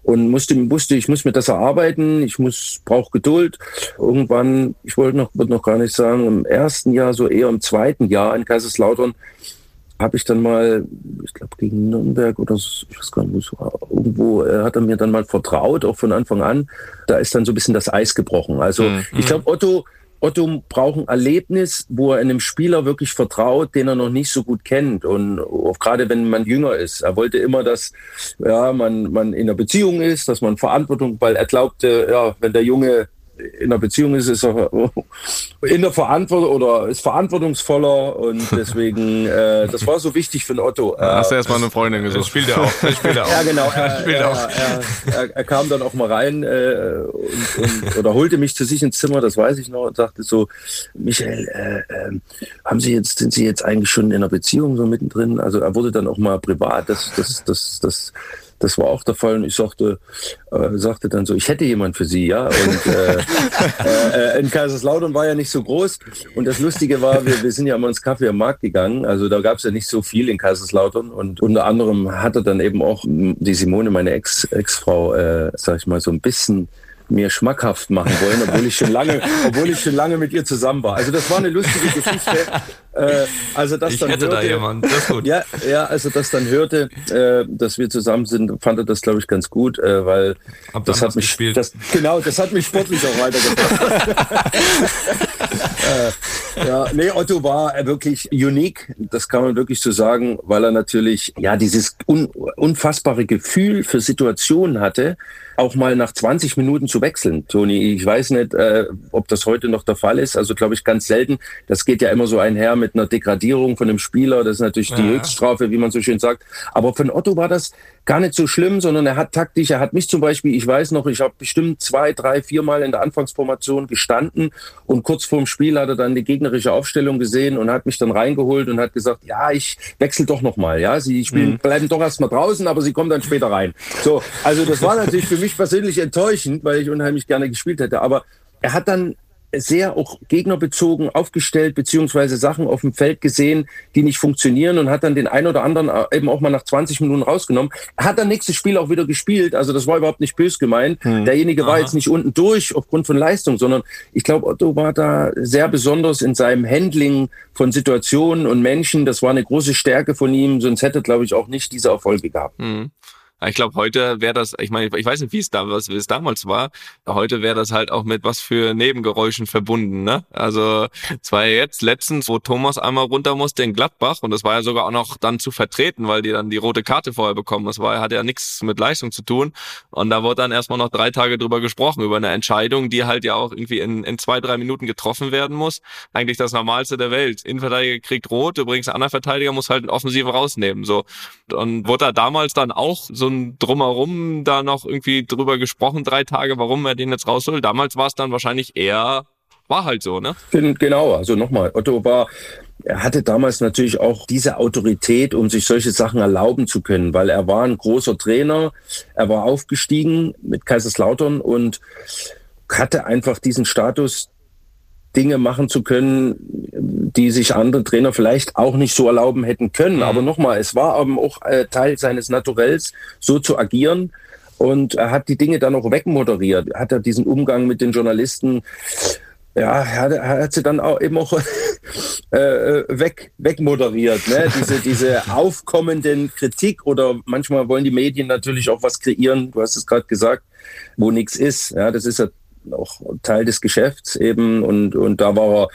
Speaker 4: Und musste, wusste, ich muss mir das erarbeiten, ich muss, brauche Geduld. Irgendwann, ich wollte noch, noch gar nicht sagen, im ersten Jahr, so eher im zweiten Jahr in Kaiserslautern, habe ich dann mal, ich glaube gegen Nürnberg oder so, ich weiß gar nicht, wo es war, irgendwo äh, hat er mir dann mal vertraut, auch von Anfang an. Da ist dann so ein bisschen das Eis gebrochen. Also ich glaube, Otto, Otto braucht ein Erlebnis, wo er einem Spieler wirklich vertraut, den er noch nicht so gut kennt. Und auch gerade wenn man jünger ist. Er wollte immer, dass ja, man, man in einer Beziehung ist, dass man Verantwortung, weil er glaubte, ja, wenn der Junge in der Beziehung ist, ist er in der Verantwortung oder ist verantwortungsvoller und deswegen, äh, das war so wichtig für den Otto.
Speaker 5: Da hast du erstmal eine Freundin gesucht.
Speaker 3: Spielt er auch. Spielt er auch.
Speaker 4: Ja, genau. Er, er, er, er, kam dann auch mal rein äh, und, und, oder holte mich zu sich ins Zimmer, das weiß ich noch, und sagte so, Michael, äh, äh, haben Sie jetzt, sind Sie jetzt eigentlich schon in einer Beziehung so mittendrin? Also er wurde dann auch mal privat, das, das, das, das das war auch der Fall und ich sagte, äh, sagte dann so, ich hätte jemand für Sie, ja. Und äh, äh, in Kaiserslautern war ja nicht so groß. Und das Lustige war, wir, wir sind ja immer ins Kaffee am Markt gegangen. Also da gab es ja nicht so viel in Kaiserslautern. Und unter anderem hatte dann eben auch die Simone, meine Ex, Ex-Frau, äh, sag ich mal, so ein bisschen mir schmackhaft machen wollen, obwohl ich schon lange, obwohl ich schon lange mit ihr zusammen war. Also das war eine lustige Geschichte. Äh, also das
Speaker 3: ich
Speaker 4: dann hörte,
Speaker 3: da jemand. Das ist gut.
Speaker 4: Ja, ja, also das dann hörte, äh, dass wir zusammen sind, fand er das glaube ich ganz gut, äh, weil
Speaker 3: Hab
Speaker 4: das hat mich,
Speaker 3: gespielt.
Speaker 4: das, genau, das hat mich sportlich auch weitergebracht. äh, ja, nee, Otto war äh, wirklich unique, das kann man wirklich so sagen, weil er natürlich ja dieses un, unfassbare Gefühl für Situationen hatte, auch mal nach 20 Minuten zu wechseln, Toni. Ich weiß nicht, äh, ob das heute noch der Fall ist. Also glaube ich ganz selten. Das geht ja immer so einher mit einer Degradierung von einem Spieler. Das ist natürlich die
Speaker 3: Ja.
Speaker 4: Höchststrafe, wie man so schön sagt. Aber von Otto war das gar nicht so schlimm, sondern er hat taktisch, er hat mich zum Beispiel, ich weiß noch, ich habe bestimmt zwei, drei, vier Mal in der Anfangsformation gestanden und kurz vorm Spiel hat er dann die gegnerische Aufstellung gesehen und hat mich dann reingeholt und hat gesagt, ja, ich wechsle doch noch mal, ja, sie spielen, bleiben doch erst mal draußen, aber sie kommen dann später rein. So, also das war natürlich für mich persönlich enttäuschend, weil ich unheimlich gerne gespielt hätte, aber er hat dann sehr auch gegnerbezogen aufgestellt, beziehungsweise Sachen auf dem Feld gesehen, die nicht funktionieren und hat dann den einen oder anderen äh, eben auch mal nach 20 Minuten rausgenommen. Hat dann nächstes Spiel auch wieder gespielt, also das war überhaupt nicht bös gemeint. Derjenige war
Speaker 3: Aha.
Speaker 4: jetzt nicht unten durch aufgrund von Leistung, sondern ich glaube, Otto war da sehr besonders in seinem Handling von Situationen und Menschen. Das war eine große Stärke von ihm, sonst hätte, glaube ich, auch nicht diese Erfolge gehabt.
Speaker 3: Mhm. Ich glaube, heute wäre das, ich meine, ich weiß nicht, wie es da, wie es damals war. Heute wäre das halt auch mit was für Nebengeräuschen verbunden, ne? Also, es war ja jetzt letztens, wo Thomas einmal runter musste in Gladbach und das war ja sogar auch noch dann zu vertreten, weil die dann die rote Karte vorher bekommen. Das war, hat ja nichts mit Leistung zu tun. Und da wurde dann erstmal noch drei Tage drüber gesprochen, über eine Entscheidung, die halt ja auch irgendwie in, in zwei, drei Minuten getroffen werden muss. Eigentlich das Normalste der Welt. Innenverteidiger kriegt rot, übrigens der andere Verteidiger muss halt einen Offensive rausnehmen, so. Und wurde da damals dann auch so ein Drumherum da noch irgendwie drüber gesprochen, drei Tage, warum er den jetzt raus will. Damals war es dann wahrscheinlich eher, war halt so, ne?
Speaker 4: Gen- Genau, also nochmal, Otto war, er hatte damals natürlich auch diese Autorität, um sich solche Sachen erlauben zu können, weil er war ein großer Trainer, er war aufgestiegen mit Kaiserslautern und hatte einfach diesen Status, Dinge machen zu können, die sich andere Trainer vielleicht auch nicht so erlauben hätten können.
Speaker 3: Mhm.
Speaker 4: Aber nochmal, es war eben auch äh, Teil seines Naturells, so zu agieren. Und er hat die Dinge dann auch wegmoderiert. Hat er diesen Umgang mit den Journalisten, ja, er hat, er hat sie dann auch eben auch äh, weg, wegmoderiert. Ne? Diese, diese aufkommenden Kritik oder manchmal wollen die Medien natürlich auch was kreieren, du hast es gerade gesagt, wo nichts ist. Ja, das ist ja auch Teil des Geschäfts eben und, und da war er,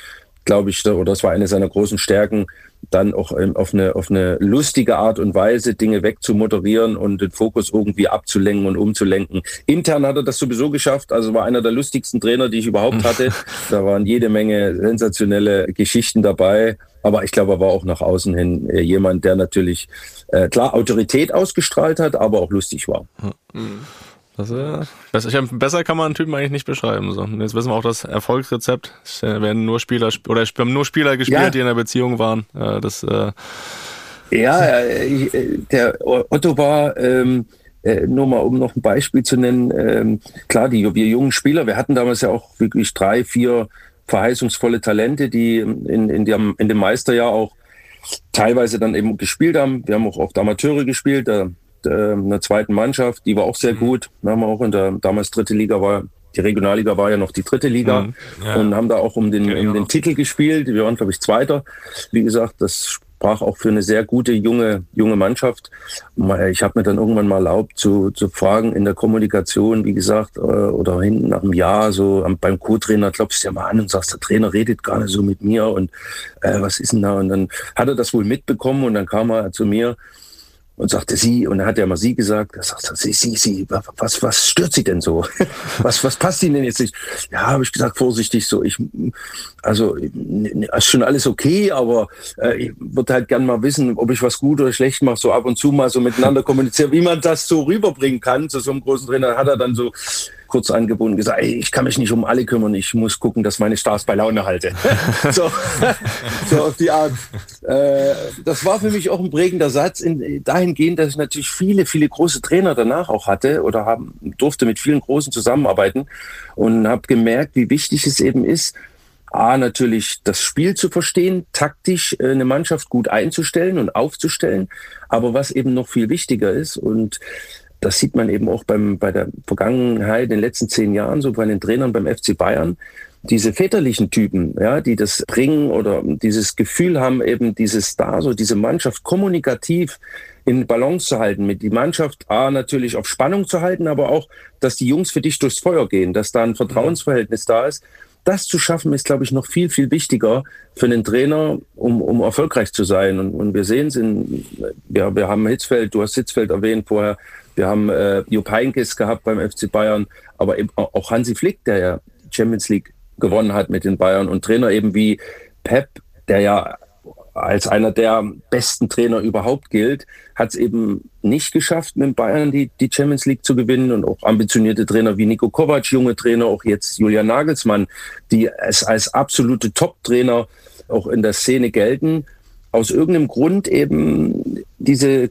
Speaker 4: glaube ich, oder das war eine seiner großen Stärken, dann auch ähm, auf eine, auf eine lustige Art und Weise Dinge wegzumoderieren und den Fokus irgendwie abzulenken und umzulenken. Intern hat er das sowieso geschafft, also war einer der lustigsten Trainer, die ich überhaupt hatte. Da waren jede Menge sensationelle Geschichten dabei. Aber ich glaube, er war auch nach außen hin äh, jemand, der natürlich äh, klar Autorität ausgestrahlt hat, aber auch lustig war.
Speaker 5: Das, äh, besser, ich, besser kann man einen Typen eigentlich nicht beschreiben. So. Und Jetzt wissen wir auch das Erfolgsrezept. Es werden nur Spieler sp- oder es haben nur Spieler gespielt,
Speaker 4: Ja.
Speaker 5: die in einer Beziehung waren. Äh, das, äh,
Speaker 4: Ja, äh, ich, äh, der Otto war, ähm, äh, nur mal um noch ein Beispiel zu nennen, ähm, klar, die wir jungen Spieler, wir hatten damals ja auch wirklich drei, vier verheißungsvolle Talente, die in, in, dem, in dem Meisterjahr auch teilweise dann eben gespielt haben. Wir haben auch oft Amateure gespielt, da, da, in der zweiten Mannschaft, die war auch sehr gut. Wir haben auch in der damals dritte Liga war, die Regionalliga war ja noch die dritte Liga
Speaker 5: Mhm.
Speaker 3: Ja.
Speaker 4: und haben da auch um den, um den Titel gespielt. Wir waren, glaube ich, Zweiter. Wie gesagt, das sprach auch für eine sehr gute junge, junge Mannschaft. Ich habe mir dann irgendwann mal erlaubt zu, zu fragen in der Kommunikation, wie gesagt, äh, oder hinten nach einem Jahr, so beim Co-Trainer klopfst du ja mal an und sagst, der Trainer redet gar nicht so mit mir und äh, was ist denn da? Und dann hat er das wohl mitbekommen und dann kam er zu mir und sagte sie, und dann hat er mal sie gesagt, er sagt, sie, sie, sie, was, was stört sie denn so? was, was passt Ihnen denn jetzt nicht? Ja, habe ich gesagt, vorsichtig so, ich, also, ist schon alles okay, aber äh, ich würde halt gern mal wissen, ob ich was gut oder schlecht mache, so ab und zu mal so miteinander kommunizieren, wie man das so rüberbringen kann zu so einem großen Trainer, hat er dann so kurz angebunden gesagt, ey, ich kann mich nicht um alle kümmern, ich muss gucken, dass meine Stars bei Laune halte. so, so auf die Art. Äh, das war für mich auch ein prägender Satz, in, dahingehend, dass ich natürlich viele, viele große Trainer danach auch hatte oder haben, durfte mit vielen Großen zusammenarbeiten und habe gemerkt, wie wichtig es eben ist, A, natürlich das Spiel zu verstehen, taktisch äh, eine Mannschaft gut einzustellen und aufzustellen, aber was eben noch viel wichtiger ist und das sieht man eben auch beim, bei der Vergangenheit, in den letzten zehn Jahren, so bei den Trainern beim FC Bayern. Diese väterlichen Typen, ja, die das bringen oder dieses Gefühl haben, eben dieses da, so diese Mannschaft kommunikativ in Balance zu halten, mit die Mannschaft A natürlich auf Spannung zu halten, aber auch, dass die Jungs für dich durchs Feuer gehen, dass da ein Vertrauensverhältnis da ist. Das zu schaffen, ist, glaube ich, noch viel, viel wichtiger für einen Trainer, um, um erfolgreich zu sein. Und, und wir sehen es in, ja, wir haben Hitzfeld, du hast Hitzfeld erwähnt vorher, wir haben äh, Jupp Heynckes gehabt beim FC Bayern, aber eben auch Hansi Flick, der ja Champions League gewonnen hat mit den Bayern. Und Trainer eben wie Pep, der ja als einer der besten Trainer überhaupt gilt, hat es eben nicht geschafft, mit Bayern die, die Champions League zu gewinnen. Und auch ambitionierte Trainer wie Nico Kovac, junge Trainer, auch jetzt Julian Nagelsmann, die es als absolute Top-Trainer auch in der Szene gelten, aus irgendeinem Grund eben diese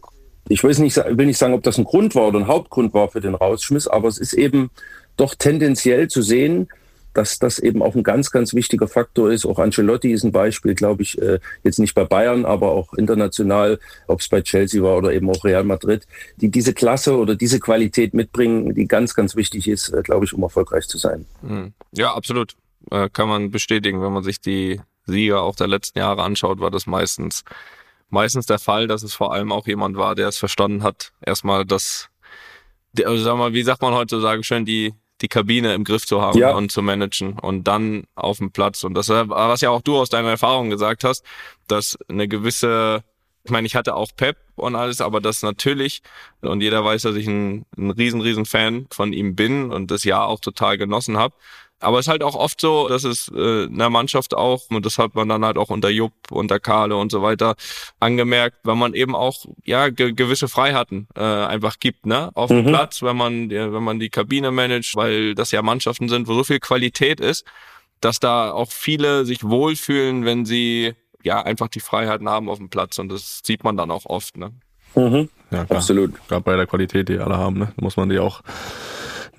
Speaker 4: ich weiß nicht, will nicht sagen, ob das ein Grund war oder ein Hauptgrund war für den Rausschmiss, aber es ist eben doch tendenziell zu sehen, dass das eben auch ein ganz, ganz wichtiger Faktor ist. Auch Ancelotti ist ein Beispiel, glaube ich, äh, jetzt nicht bei Bayern, aber auch international, ob es bei Chelsea war oder eben auch Real Madrid, die diese Klasse oder diese Qualität mitbringen, die ganz, ganz wichtig ist, äh, glaube ich, um erfolgreich zu sein.
Speaker 3: Hm. Ja, absolut. Äh, kann man bestätigen, wenn man sich die Sieger auch der letzten Jahre anschaut, war das meistens meistens der Fall, dass es vor allem auch jemand war, der es verstanden hat, erstmal das, also sag mal, wie sagt man heutzutage schön, die, die Kabine im Griff zu haben ja. und zu managen und dann auf dem Platz. Und das, was ja auch du aus deiner Erfahrung gesagt hast, dass eine gewisse, ich meine, ich hatte auch Pep und alles, aber das natürlich, und jeder weiß, dass ich ein, ein riesen, riesen Fan von ihm bin und das Jahr auch total genossen habe. Aber es ist halt auch oft so, dass es äh, in der Mannschaft auch, und das hat man dann halt auch unter Jupp, unter Kahle und so weiter angemerkt, wenn man eben auch ja ge gewisse Freiheiten äh, einfach gibt, ne? Auf dem mhm. Platz, wenn man, wenn man die Kabine managt, weil das ja Mannschaften sind, wo so viel Qualität ist, dass da auch viele sich wohlfühlen, wenn sie ja einfach die Freiheiten haben auf dem Platz. Und das sieht man dann auch oft, ne?
Speaker 4: Mhm. Ja, klar. absolut.
Speaker 5: Gerade bei der Qualität, die alle haben, ne? muss man die auch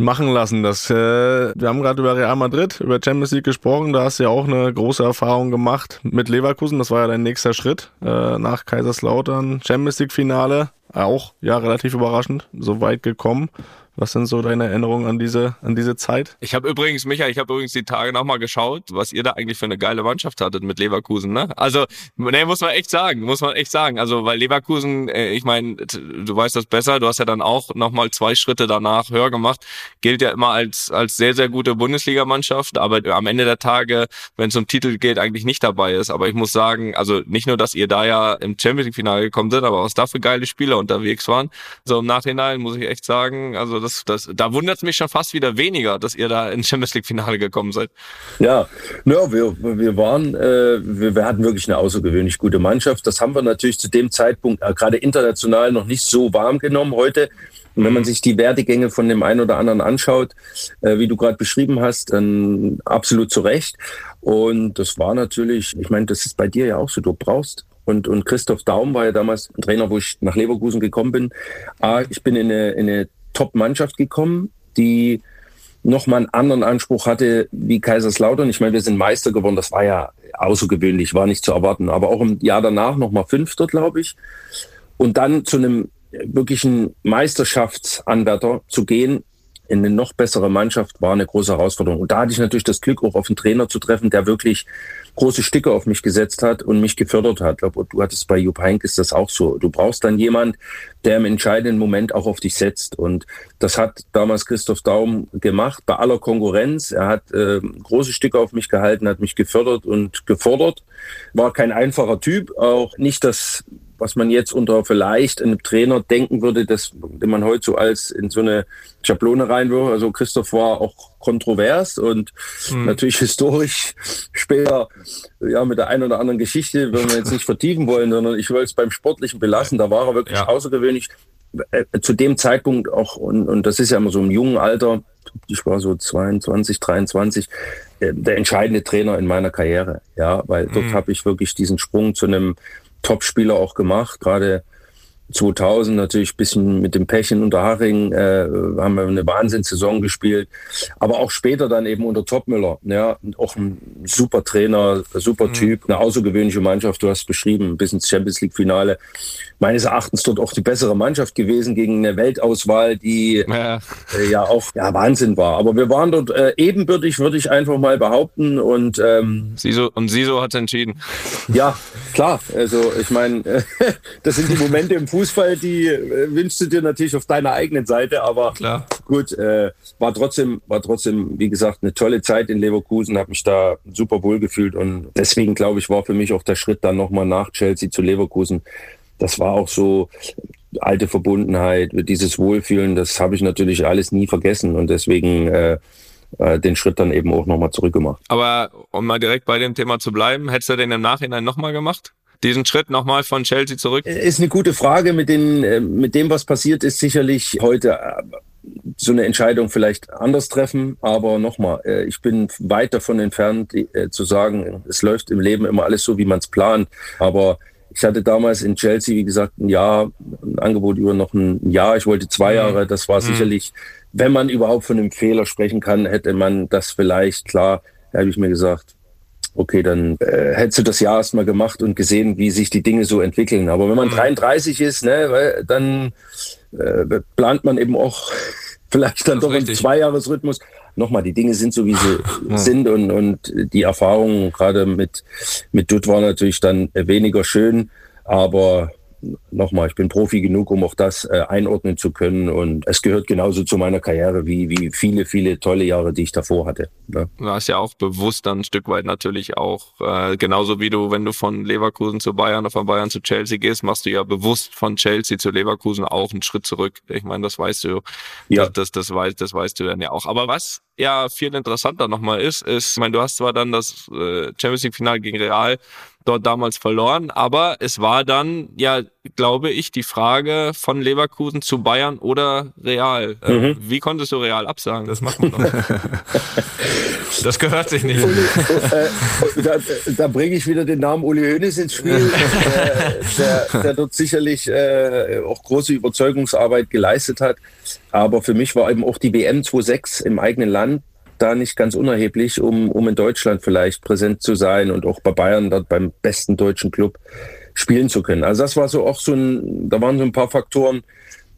Speaker 5: machen lassen. Das, äh, wir haben gerade über Real Madrid, über Champions League gesprochen. Da hast du ja auch eine große Erfahrung gemacht mit Leverkusen. Das war ja dein nächster Schritt äh, nach Kaiserslautern. Champions League Finale, auch ja relativ überraschend, so weit gekommen. Was sind so deine Erinnerungen an diese, an diese Zeit?
Speaker 3: Ich habe übrigens, Micha, ich habe übrigens die Tage nochmal geschaut, was ihr da eigentlich für eine geile Mannschaft hattet mit Leverkusen. Ne? Also, ne, muss man echt sagen, muss man echt sagen. Also, weil Leverkusen, äh, ich meine, du weißt das besser, du hast ja dann auch nochmal zwei Schritte danach höher gemacht, gilt ja immer als, als sehr, sehr gute Bundesligamannschaft, aber am Ende der Tage, wenn es um Titel geht, eigentlich nicht dabei ist. Aber ich muss sagen, also nicht nur, dass ihr da ja im Champions League-Finale gekommen seid, aber was da für geile Spieler unterwegs waren. So im Nachhinein muss ich echt sagen, also das, das, da wundert es mich schon fast wieder weniger, dass ihr da ins Champions League Finale gekommen seid.
Speaker 4: Ja, ja wir, wir waren, äh, wir, wir hatten wirklich eine außergewöhnlich gute Mannschaft. Das haben wir natürlich zu dem Zeitpunkt äh, gerade international noch nicht so warm genommen. Heute und wenn man sich die Werdegänge von dem einen oder anderen anschaut, äh, wie du gerade beschrieben hast, dann absolut zu Recht. Und das war natürlich, ich meine, das ist bei dir ja auch so, du brauchst und, und Christoph Daum war ja damals ein Trainer, wo ich nach Leverkusen gekommen bin. Ah, ich bin in eine, in eine Top-Mannschaft gekommen, die nochmal einen anderen Anspruch hatte wie Kaiserslautern. Ich meine, wir sind Meister geworden, das war ja außergewöhnlich, war nicht zu erwarten. Aber auch im Jahr danach nochmal Fünfter, glaube ich. Und dann zu einem wirklichen Meisterschaftsanwärter zu gehen, in eine noch bessere Mannschaft, war eine große Herausforderung. Und da hatte ich natürlich das Glück, auch auf einen Trainer zu treffen, der wirklich große Stücke auf mich gesetzt hat und mich gefördert hat. Ich glaube, du hattest bei Jupp Heynckes das auch so. Du brauchst dann jemand, der im entscheidenden Moment auch auf dich setzt. Und das hat damals Christoph Daum gemacht, bei aller Konkurrenz. Er hat äh, große Stücke auf mich gehalten, hat mich gefördert und gefordert. War kein einfacher Typ, auch nicht das was man jetzt unter vielleicht einem Trainer denken würde, dass, den man heute so als in so eine Schablone reinwirft. Also Christoph war auch kontrovers und mhm. natürlich historisch später ja mit der einen oder anderen Geschichte, wenn wir jetzt nicht vertiefen wollen, sondern ich will es beim Sportlichen belassen. Da war er wirklich ja. außergewöhnlich. Äh, zu dem Zeitpunkt auch, und, und das ist ja immer so im jungen Alter, ich war so 22, 23, äh, der entscheidende Trainer in meiner Karriere. Ja, weil dort mhm. habe ich wirklich diesen Sprung zu einem Topspieler auch gemacht. Gerade 2000 natürlich bisschen mit dem Pech in Unterhaching äh, haben wir eine Wahnsinnssaison gespielt, aber auch später dann eben unter Topmüller, ja, auch ein super Trainer, super mhm. Typ, eine außergewöhnliche Mannschaft, du hast beschrieben, bis ins Champions League Finale meines Erachtens dort auch die bessere Mannschaft gewesen gegen eine Weltauswahl, die ja, äh, ja auch ja, Wahnsinn war. Aber wir waren dort äh, ebenbürtig, würde ich einfach mal behaupten. Und ähm,
Speaker 3: Siso, und Siso hat entschieden.
Speaker 4: Ja, klar. Also ich meine, das sind die Momente im Fußball, die äh, wünschst du dir natürlich auf deiner eigenen Seite. Aber klar. gut, äh, war trotzdem, war trotzdem, wie gesagt, eine tolle Zeit in Leverkusen, habe mich da super wohl gefühlt und deswegen glaube ich, war für mich auch der Schritt dann nochmal nach Chelsea zu Leverkusen das war auch so alte Verbundenheit, dieses Wohlfühlen, das habe ich natürlich alles nie vergessen und deswegen äh, äh, den Schritt dann eben auch nochmal zurückgemacht.
Speaker 3: Aber um mal direkt bei dem Thema zu bleiben, hättest du den im Nachhinein nochmal gemacht? Diesen Schritt nochmal von Chelsea zurück?
Speaker 4: Äh, ist eine gute Frage. Mit, den, äh, mit dem, was passiert ist, sicherlich heute so eine Entscheidung vielleicht anders treffen. Aber nochmal, ich bin weit davon entfernt zu sagen, es läuft im Leben immer alles so, wie man es plant. Aber ich hatte damals in Chelsea, wie gesagt, ein Jahr, ein Angebot über noch ein Jahr. Ich wollte zwei mhm. Jahre. Das war mhm. sicherlich, wenn man überhaupt von einem Fehler sprechen kann, hätte man das vielleicht, klar, da habe ich mir gesagt, okay, dann äh, hättest du das Jahr erstmal gemacht und gesehen, wie sich die Dinge so entwickeln. Aber wenn man mhm. 33 ist, ne, dann äh, plant man eben auch vielleicht dann doch im Zweijahresrhythmus nochmal, die Dinge sind so, wie sie ja. sind und, und die Erfahrung gerade mit, mit Dutt war natürlich dann weniger schön, aber nochmal, ich bin Profi genug, um auch das äh, einordnen zu können. Und es gehört genauso zu meiner Karriere wie, wie viele, viele tolle Jahre, die ich davor hatte.
Speaker 3: Ne? Du hast ja auch bewusst dann ein Stück weit natürlich auch, äh, genauso wie du, wenn du von Leverkusen zu Bayern oder von Bayern zu Chelsea gehst, machst du ja bewusst von Chelsea zu Leverkusen auch einen Schritt zurück. Ich meine, das weißt du. Ja. Das, das, das, weißt, das weißt du dann ja auch. Aber was ja viel interessanter nochmal ist, ist, ich meine, du hast zwar dann das äh, Champions League Finale gegen Real dort damals verloren. Aber es war dann, ja, glaube ich, die Frage von Leverkusen zu Bayern oder Real. Äh, mhm. Wie konntest du Real absagen? Das macht man doch. das gehört sich nicht. Uli,
Speaker 4: äh, da, da bringe ich wieder den Namen Uli Hoeneß ins Spiel, der, der, dort sicherlich äh, auch große Überzeugungsarbeit geleistet hat. Aber für mich war eben auch die WM 26 im eigenen Land da nicht ganz unerheblich, um, um in Deutschland vielleicht präsent zu sein und auch bei Bayern dort beim besten deutschen Club spielen zu können. Also das war so auch so ein, da waren so ein paar Faktoren,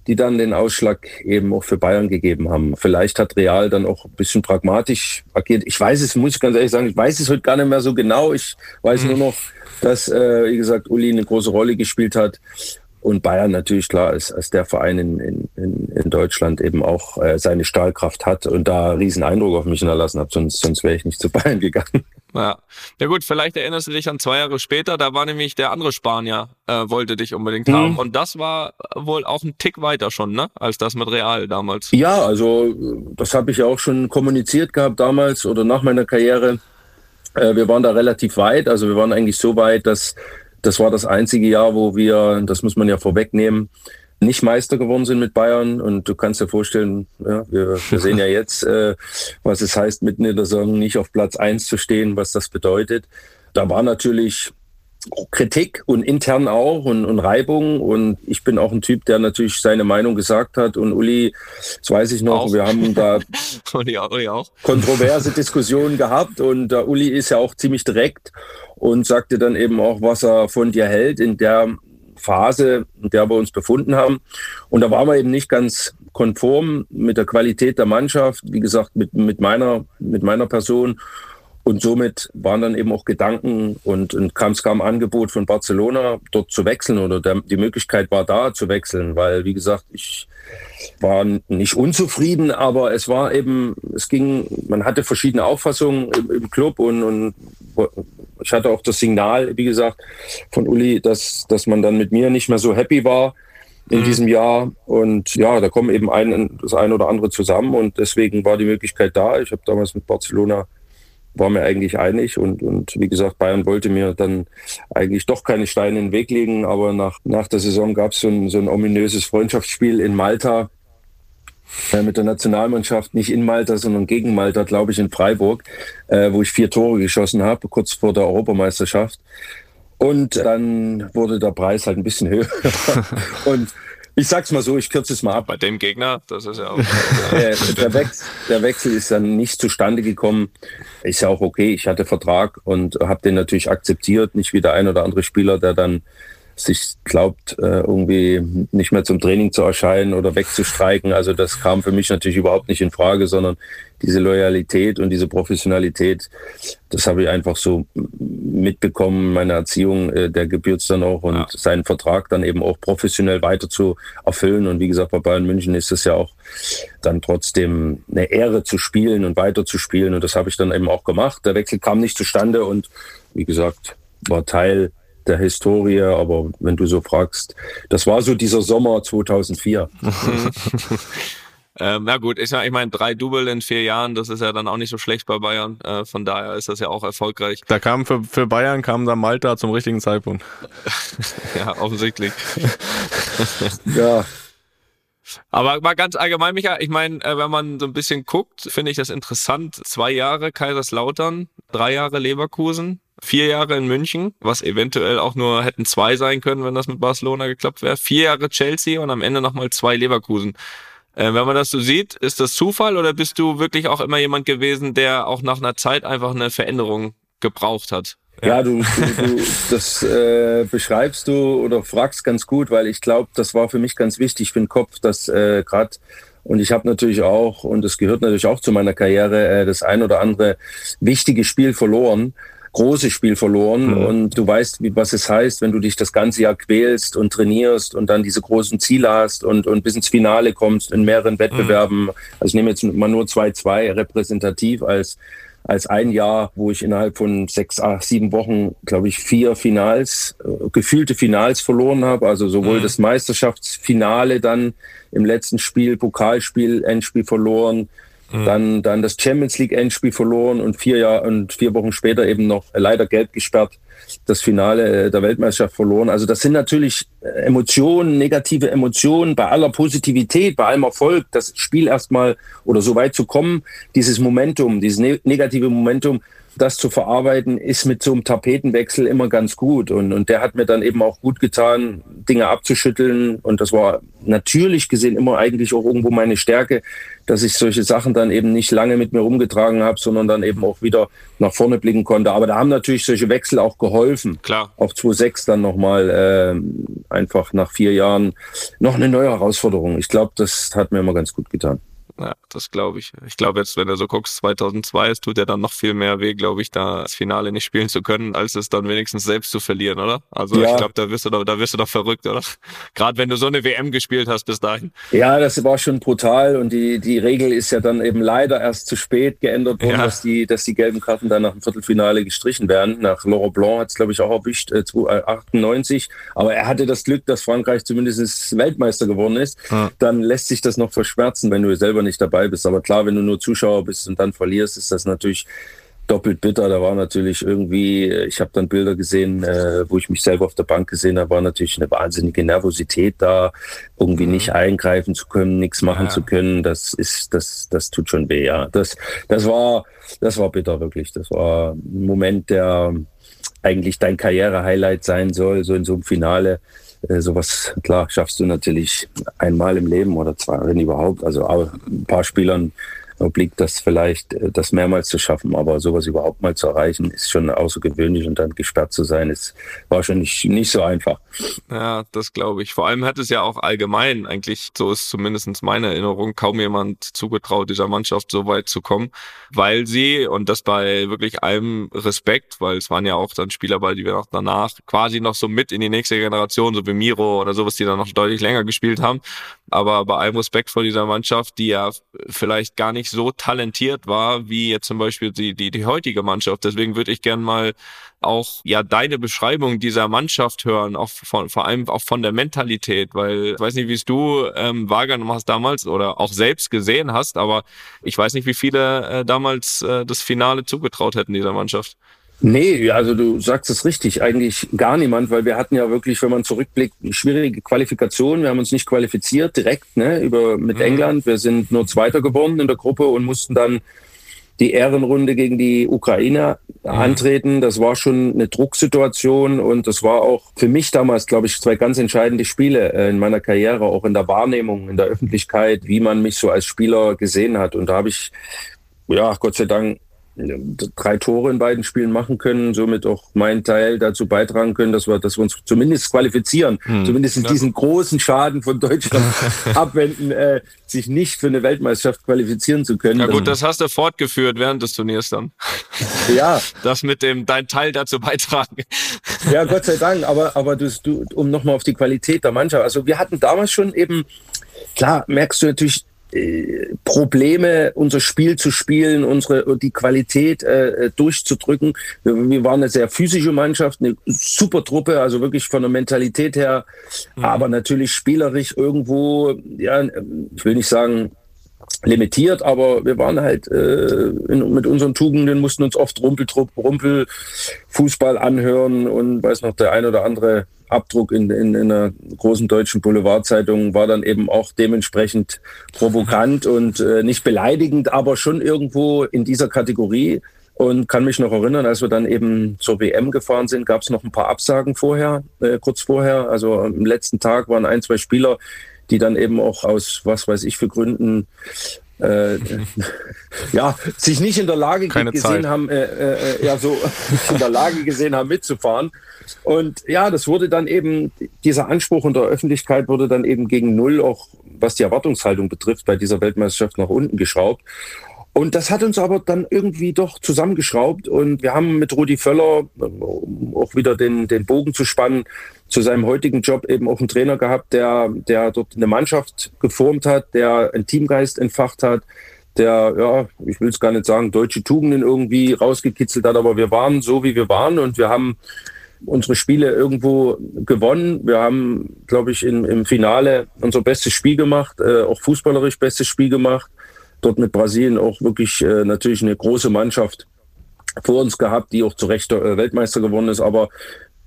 Speaker 4: die dann den Ausschlag eben auch für Bayern gegeben haben. Vielleicht hat Real dann auch ein bisschen pragmatisch agiert. Ich weiß es, muss ich ganz ehrlich sagen, ich weiß es heute gar nicht mehr so genau. Ich weiß mhm. nur noch, dass, äh, wie gesagt, Uli eine große Rolle gespielt hat und Bayern natürlich klar als, als der Verein in, in, in Deutschland eben auch äh, seine Stahlkraft hat und da riesen Eindruck auf mich hinterlassen hat, sonst, sonst wäre ich nicht zu Bayern gegangen.
Speaker 3: Ja. ja gut, vielleicht erinnerst du dich an zwei Jahre später, da war nämlich der andere Spanier, äh, wollte dich unbedingt mhm. haben. Und das war wohl auch ein Tick weiter schon, ne? Als das mit Real damals.
Speaker 4: Ja, also das habe ich ja auch schon kommuniziert gehabt damals oder nach meiner Karriere. Äh, wir waren da relativ weit, also wir waren eigentlich so weit, dass das war das einzige Jahr, wo wir, das muss man ja vorwegnehmen, nicht Meister geworden sind mit Bayern. Und du kannst dir vorstellen, ja, wir, wir sehen ja jetzt, äh, was es heißt, mitten in der Saison nicht auf Platz eins zu stehen, was das bedeutet. Da war natürlich Kritik und intern auch und, und Reibung. Und ich bin auch ein Typ, der natürlich seine Meinung gesagt hat. Und Uli, das weiß ich noch, auch. wir haben da Uli auch. kontroverse Diskussionen gehabt. Und der Uli ist ja auch ziemlich direkt und sagte dann eben auch, was er von dir hält in der Phase, in der wir uns befunden haben. Und da waren wir eben nicht ganz konform mit der Qualität der Mannschaft, wie gesagt, mit, mit, meiner, mit meiner Person. Und somit waren dann eben auch Gedanken und, und kam, es kam ein Angebot von Barcelona, dort zu wechseln oder der, die Möglichkeit war da zu wechseln, weil, wie gesagt, ich war nicht unzufrieden, aber es war eben, es ging, man hatte verschiedene Auffassungen im, im Club und, und Ich hatte auch das Signal, wie gesagt, von Uli, dass, dass man dann mit mir nicht mehr so happy war in mhm. diesem Jahr. Und ja, da kommen eben ein, das eine oder andere zusammen und deswegen war die Möglichkeit da. Ich habe damals mit Barcelona war mir eigentlich einig und, und wie gesagt, Bayern wollte mir dann eigentlich doch keine Steine in den Weg legen, aber nach, nach der Saison gab es so ein, so ein ominöses Freundschaftsspiel in Malta äh, mit der Nationalmannschaft, nicht in Malta, sondern gegen Malta, glaube ich, in Freiburg, äh, wo ich vier Tore geschossen habe, kurz vor der Europameisterschaft. Und dann wurde der Preis halt ein bisschen höher. und ich sag's mal so, ich kürze es mal ab.
Speaker 3: Bei dem Gegner, das ist ja auch.
Speaker 4: äh, der, Wechsel, der, Wechsel, ist dann nicht zustande gekommen. Ist ja auch okay. Ich hatte Vertrag und habe den natürlich akzeptiert. Nicht wie der ein oder andere Spieler, der dann sich glaubt, äh, irgendwie nicht mehr zum Training zu erscheinen oder wegzustreiken. Also das kam für mich natürlich überhaupt nicht in Frage, sondern diese Loyalität und diese Professionalität, das habe ich einfach so mitbekommen. Meine Erziehung, äh, der gebührt dann auch und ja. seinen Vertrag dann eben auch professionell weiter zu erfüllen. Und wie gesagt, bei Bayern München ist es ja auch dann trotzdem eine Ehre zu spielen und weiter zu spielen. Und das habe ich dann eben auch gemacht. Der Wechsel kam nicht zustande und wie gesagt, war Teil der Historie, aber wenn du so fragst, das war so dieser Sommer 2004.
Speaker 3: Ähm, na gut, ich, ich meine, drei Double in vier Jahren, das ist ja dann auch nicht so schlecht bei Bayern. Äh, von daher ist das ja auch erfolgreich.
Speaker 5: Da kam für, für Bayern kam dann Malta zum richtigen Zeitpunkt.
Speaker 3: ja, offensichtlich.
Speaker 4: ja.
Speaker 3: Aber mal ganz allgemein, Micha, ich meine, äh, wenn man so ein bisschen guckt, finde ich das interessant. Zwei Jahre Kaiserslautern, drei Jahre Leverkusen, vier Jahre in München, was eventuell auch nur hätten zwei sein können, wenn das mit Barcelona geklappt wäre. Vier Jahre Chelsea und am Ende nochmal zwei Leverkusen. Äh, wenn man das so sieht, ist das Zufall oder bist du wirklich auch immer jemand gewesen, der auch nach einer Zeit einfach eine Veränderung gebraucht hat?
Speaker 4: Ja, ja du, du, du, das äh, beschreibst du oder fragst ganz gut, weil ich glaube, das war für mich ganz wichtig für den Kopf, dass äh, gerade und ich habe natürlich auch, und das gehört natürlich auch zu meiner Karriere, äh, das ein oder andere wichtige Spiel verloren großes Spiel verloren. Mhm. Und du weißt, wie, was es heißt, wenn du dich das ganze Jahr quälst und trainierst und dann diese großen Ziele hast und, und bis ins Finale kommst in mehreren Wettbewerben. Mhm. Also ich nehme jetzt mal nur zwei, zwei repräsentativ als als ein Jahr, wo ich innerhalb von sechs, acht, sieben Wochen, glaube ich, vier Finals, äh, gefühlte Finals verloren habe. Also sowohl mhm. das Meisterschaftsfinale dann im letzten Spiel, Pokalspiel, Endspiel verloren, Mhm. Dann, dann das Champions League Endspiel verloren und vier Jahre und vier Wochen später eben noch leider gelb gesperrt das Finale äh, der Weltmeisterschaft verloren. Also das sind natürlich äh, Emotionen, negative Emotionen bei aller Positivität, bei allem Erfolg, das Spiel erstmal oder so weit zu kommen, dieses Momentum, dieses ne negative Momentum, das zu verarbeiten, ist mit so einem Tapetenwechsel immer ganz gut. Und, und der hat mir dann eben auch gut getan, Dinge abzuschütteln. Und das war natürlich gesehen immer eigentlich auch irgendwo meine Stärke, dass ich solche Sachen dann eben nicht lange mit mir rumgetragen habe, sondern dann eben auch wieder nach vorne blicken konnte. Aber da haben natürlich solche Wechsel auch geholfen.
Speaker 3: Klar.
Speaker 4: Auch 2.6 dann nochmal äh, einfach nach vier Jahren noch eine neue Herausforderung. Ich glaube, das hat mir immer ganz gut getan.
Speaker 3: Ja, das glaube ich. Ich glaube jetzt, wenn du so guckst, 2002, es tut ja dann noch viel mehr weh, glaube ich, da das Finale nicht spielen zu können, als es dann wenigstens selbst zu verlieren, oder? Also ja. ich glaube, da wirst du doch, da wirst du doch verrückt, oder? Gerade wenn du so eine WM gespielt hast bis dahin.
Speaker 4: Ja, das war schon brutal und die, die Regel ist ja dann eben leider erst zu spät geändert worden, ja. dass die, dass die gelben Karten dann nach dem Viertelfinale gestrichen werden. Nach Laurent Blanc hat es, glaube ich, auch erwischt, äh, 98. Aber er hatte das Glück, dass Frankreich zumindest Weltmeister geworden ist. Ja. Dann lässt sich das noch verschmerzen, wenn du selber nicht dabei bist. Aber klar, wenn du nur Zuschauer bist und dann verlierst, ist das natürlich doppelt bitter. Da war natürlich irgendwie, ich habe dann Bilder gesehen, äh, wo ich mich selber auf der Bank gesehen habe, war natürlich eine wahnsinnige Nervosität da, irgendwie mhm. nicht eingreifen zu können, nichts machen ja. zu können. Das ist, das, das tut schon weh. Ja, das, das war, das war bitter wirklich. Das war ein Moment, der eigentlich dein Karriere-Highlight sein soll, so in so einem Finale. Äh, sowas, klar, schaffst du natürlich einmal im Leben oder zwei, wenn überhaupt. Also ein paar Spielern obliegt das vielleicht, äh, das mehrmals zu schaffen, aber sowas überhaupt mal zu erreichen, ist schon außergewöhnlich und dann gesperrt zu sein, ist, war schon nicht, so einfach.
Speaker 3: Ja, das glaube ich. Vor allem hat es ja auch allgemein, eigentlich, so ist zumindest meine Erinnerung, kaum jemand zugetraut, dieser Mannschaft so weit zu kommen, weil sie, und das bei wirklich allem Respekt, weil es waren ja auch dann Spieler bei, die wir noch danach quasi noch so mit in die nächste Generation, so wie Miro oder sowas, die dann noch deutlich länger gespielt haben, aber bei allem Respekt vor dieser Mannschaft, die ja vielleicht gar nicht nicht so talentiert war wie jetzt zum Beispiel die, die, die heutige Mannschaft. Deswegen würde ich gern mal auch ja deine Beschreibung dieser Mannschaft hören, auch von, vor allem auch von der Mentalität, weil ich weiß nicht, wie es du ähm, wahrgenommen hast damals oder auch selbst gesehen hast, aber ich weiß nicht, wie viele äh, damals äh, das Finale zugetraut hätten dieser Mannschaft.
Speaker 4: Nee, also du sagst es richtig, eigentlich gar niemand, weil wir hatten ja wirklich, wenn man zurückblickt, schwierige Qualifikation. Wir haben uns nicht qualifiziert direkt ne, über, mit mhm. England. Wir sind nur Zweiter geworden in der Gruppe und mussten dann die Ehrenrunde gegen die Ukraine mhm. antreten. Das war schon eine Drucksituation und das war auch für mich damals, glaube ich, zwei ganz entscheidende Spiele äh, in meiner Karriere, auch in der Wahrnehmung, in der Öffentlichkeit, wie man mich so als Spieler gesehen hat. Und da habe ich, ja, Gott sei Dank, drei Tore in beiden Spielen machen können, somit auch meinen Teil dazu beitragen können, dass wir, dass wir uns zumindest qualifizieren, hm. zumindest ja. diesen großen Schaden von Deutschland abwenden, äh, sich nicht für eine Weltmeisterschaft qualifizieren zu können.
Speaker 3: Ja gut, das hast du fortgeführt während des Turniers dann.
Speaker 4: Ja.
Speaker 3: Das mit dem dein Teil dazu beitragen.
Speaker 4: Ja, Gott sei Dank, aber, aber du, du um nochmal auf die Qualität der Mannschaft. Also wir hatten damals schon eben, klar, merkst du natürlich, Probleme, unser Spiel zu spielen, unsere die Qualität äh, durchzudrücken. Wir, wir, waren eine sehr physische Mannschaft, eine super Truppe, also wirklich von der Mentalität her, mhm. aber natürlich spielerisch irgendwo, ja, ich will nicht sagen limitiert, aber wir waren halt äh, in, mit unseren Tugenden, mussten uns oft Rumpeltrupp, Rumpelfußball anhören und weiß noch, der ein oder andere Abdruck in, in, in einer großen deutschen Boulevardzeitung war dann eben auch dementsprechend provokant und äh, nicht beleidigend, aber schon irgendwo in dieser Kategorie. Und kann mich noch erinnern, als wir dann eben zur WM gefahren sind, gab es noch ein paar Absagen vorher, äh, kurz vorher. Also am letzten Tag waren ein, zwei Spieler, die dann eben auch aus was weiß ich für Gründen äh, ja, sich nicht in der Lage Keine gesehen Zeit. haben, äh, äh, ja, so in der Lage gesehen haben, mitzufahren. Und ja, das wurde dann eben, dieser Anspruch in der Öffentlichkeit wurde dann eben gegen Null, auch was die Erwartungshaltung betrifft, bei dieser Weltmeisterschaft nach unten geschraubt. Und das hat uns aber dann irgendwie doch zusammengeschraubt und wir haben mit Rudi Völler, um auch wieder den, den Bogen zu spannen, zu seinem heutigen Job eben auch einen Trainer gehabt, der, der dort eine Mannschaft geformt hat, der einen Teamgeist entfacht hat, der, ja, ich will es gar nicht sagen, deutsche Tugenden irgendwie rausgekitzelt hat, aber wir waren so, wie wir waren und wir haben unsere Spiele irgendwo gewonnen. Wir haben, glaube ich, in, im Finale unser bestes Spiel gemacht, äh, auch fußballerisch bestes Spiel gemacht dort mit Brasilien auch wirklich äh, natürlich eine große Mannschaft vor uns gehabt, die auch zu Recht äh, Weltmeister geworden ist. Aber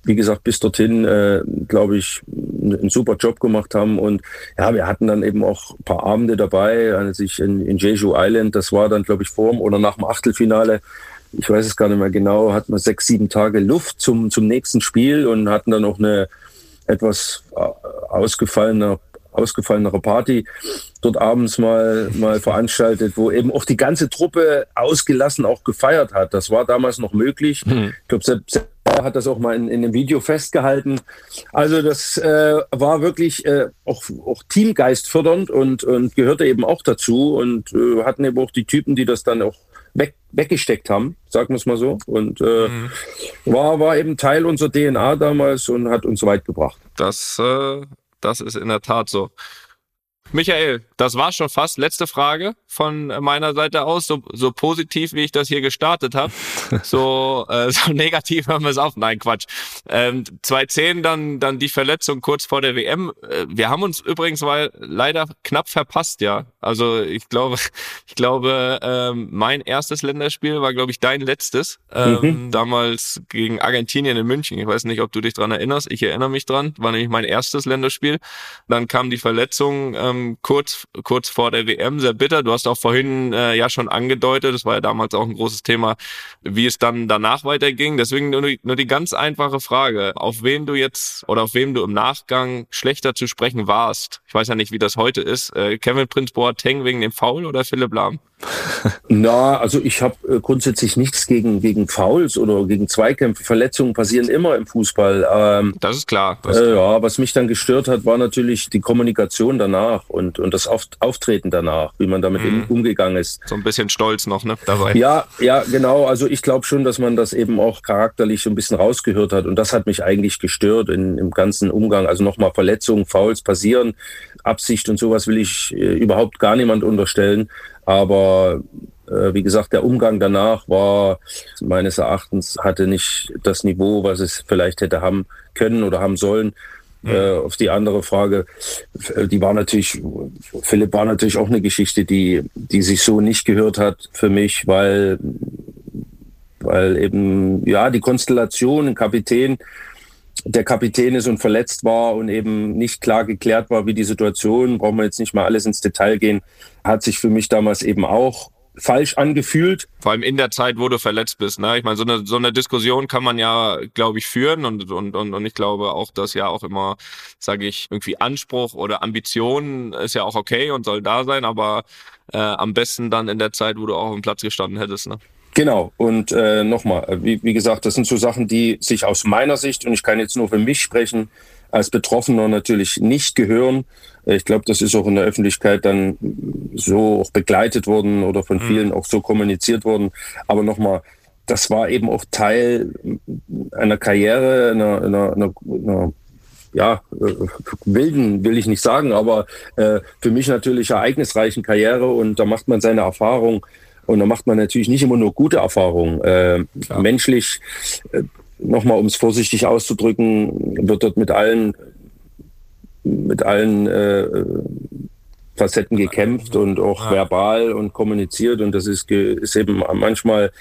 Speaker 4: wie gesagt, bis dorthin, äh, glaube ich, einen super Job gemacht haben. Und ja, wir hatten dann eben auch ein paar Abende dabei, als ich in, in Jeju Island, das war dann, glaube ich, vor dem oder nach dem Achtelfinale, ich weiß es gar nicht mehr genau, hatten wir sechs, sieben Tage Luft zum, zum nächsten Spiel und hatten dann auch eine etwas äh, ausgefallene ausgefallenere Party dort abends mal, mal veranstaltet, wo eben auch die ganze Truppe ausgelassen auch gefeiert hat. Das war damals noch möglich. Mhm. Ich glaube, selbst hat das auch mal in, in dem Video festgehalten. Also das äh, war wirklich äh, auch, auch Teamgeist fördernd und, und gehörte eben auch dazu und äh, hatten eben auch die Typen, die das dann auch weg, weggesteckt haben, sagen wir es mal so. Und äh, mhm. war, war eben Teil unserer DNA damals und hat uns weit gebracht.
Speaker 3: Das äh, das ist in der Tat so. Michael, das war schon fast. Letzte Frage von meiner Seite aus. So, so positiv, wie ich das hier gestartet habe, so, äh, so negativ haben wir es auf. Nein, Quatsch. Ähm, 2010 dann, dann die Verletzung kurz vor der WM. Äh, wir haben uns übrigens mal leider knapp verpasst, ja. Also ich glaube, ich glaube, ähm, mein erstes Länderspiel war, glaube ich, dein letztes. Ähm, mhm. Damals gegen Argentinien in München. Ich weiß nicht, ob du dich dran erinnerst. Ich erinnere mich dran. War nämlich mein erstes Länderspiel. Dann kam die Verletzung. Ähm, ähm, kurz, kurz vor der WM, sehr bitter. Du hast auch vorhin äh, ja schon angedeutet, das war ja damals auch ein großes Thema, wie es dann danach weiterging. Deswegen nur, nur die ganz einfache Frage, auf wen du jetzt oder auf wem du im Nachgang schlechter zu sprechen warst. Ich weiß ja nicht, wie das heute ist. Äh, Kevin Prince Boateng wegen dem Foul oder Philipp Lahm?
Speaker 4: Na, also ich habe äh, grundsätzlich nichts gegen, gegen Fouls oder gegen Zweikämpfe. Verletzungen passieren immer im Fußball.
Speaker 3: Ähm, das ist klar. Das ist
Speaker 4: äh, ja, was mich dann gestört hat, war natürlich die Kommunikation danach und, und das Auftreten danach, wie man damit mhm. umgegangen ist.
Speaker 3: So ein bisschen stolz noch, ne? Dabei.
Speaker 4: Ja, ja, genau. Also ich glaube schon, dass man das eben auch charakterlich so ein bisschen rausgehört hat und das hat mich eigentlich gestört in, im ganzen Umgang. Also nochmal Verletzungen, Fouls passieren, Absicht und sowas will ich äh, überhaupt gar niemand unterstellen. Aber äh, wie gesagt, der Umgang danach war meines Erachtens hatte nicht das Niveau, was es vielleicht hätte haben können oder haben sollen. Mhm. Äh, auf die andere Frage, die war natürlich, Philipp war natürlich auch eine Geschichte, die, die sich so nicht gehört hat für mich, weil, weil eben, ja, die Konstellation, ein Kapitän, der Kapitän ist und verletzt war und eben nicht klar geklärt war, wie die Situation, brauchen wir jetzt nicht mal alles ins Detail gehen, hat sich für mich damals eben auch falsch angefühlt.
Speaker 3: Vor allem in der Zeit, wo du verletzt bist. Ne? Ich meine, so eine, so eine Diskussion kann man ja, glaube ich, führen und, und, und, und ich glaube auch, dass ja auch immer, sage ich, irgendwie Anspruch oder Ambition ist ja auch okay und soll da sein, aber äh, am besten dann in der Zeit, wo du auch auf dem Platz gestanden hättest. Ne?
Speaker 4: Genau, und äh, nochmal, wie, wie gesagt, das sind so Sachen, die sich aus meiner Sicht, und ich kann jetzt nur für mich sprechen, als Betroffener natürlich nicht gehören. Ich glaube, das ist auch in der Öffentlichkeit dann so auch begleitet worden oder von mhm. vielen auch so kommuniziert worden. Aber nochmal, das war eben auch Teil einer Karriere, einer, einer, einer, einer ja, äh, wilden will ich nicht sagen, aber äh, für mich natürlich ereignisreichen Karriere und da macht man seine Erfahrung und da macht man natürlich nicht immer nur gute Erfahrungen. Äh, menschlich äh, nochmal um es vorsichtig auszudrücken, wird dort mit allen, mit allen äh, Facetten gekämpft und auch verbal und kommuniziert. Und das ist, ist eben manchmal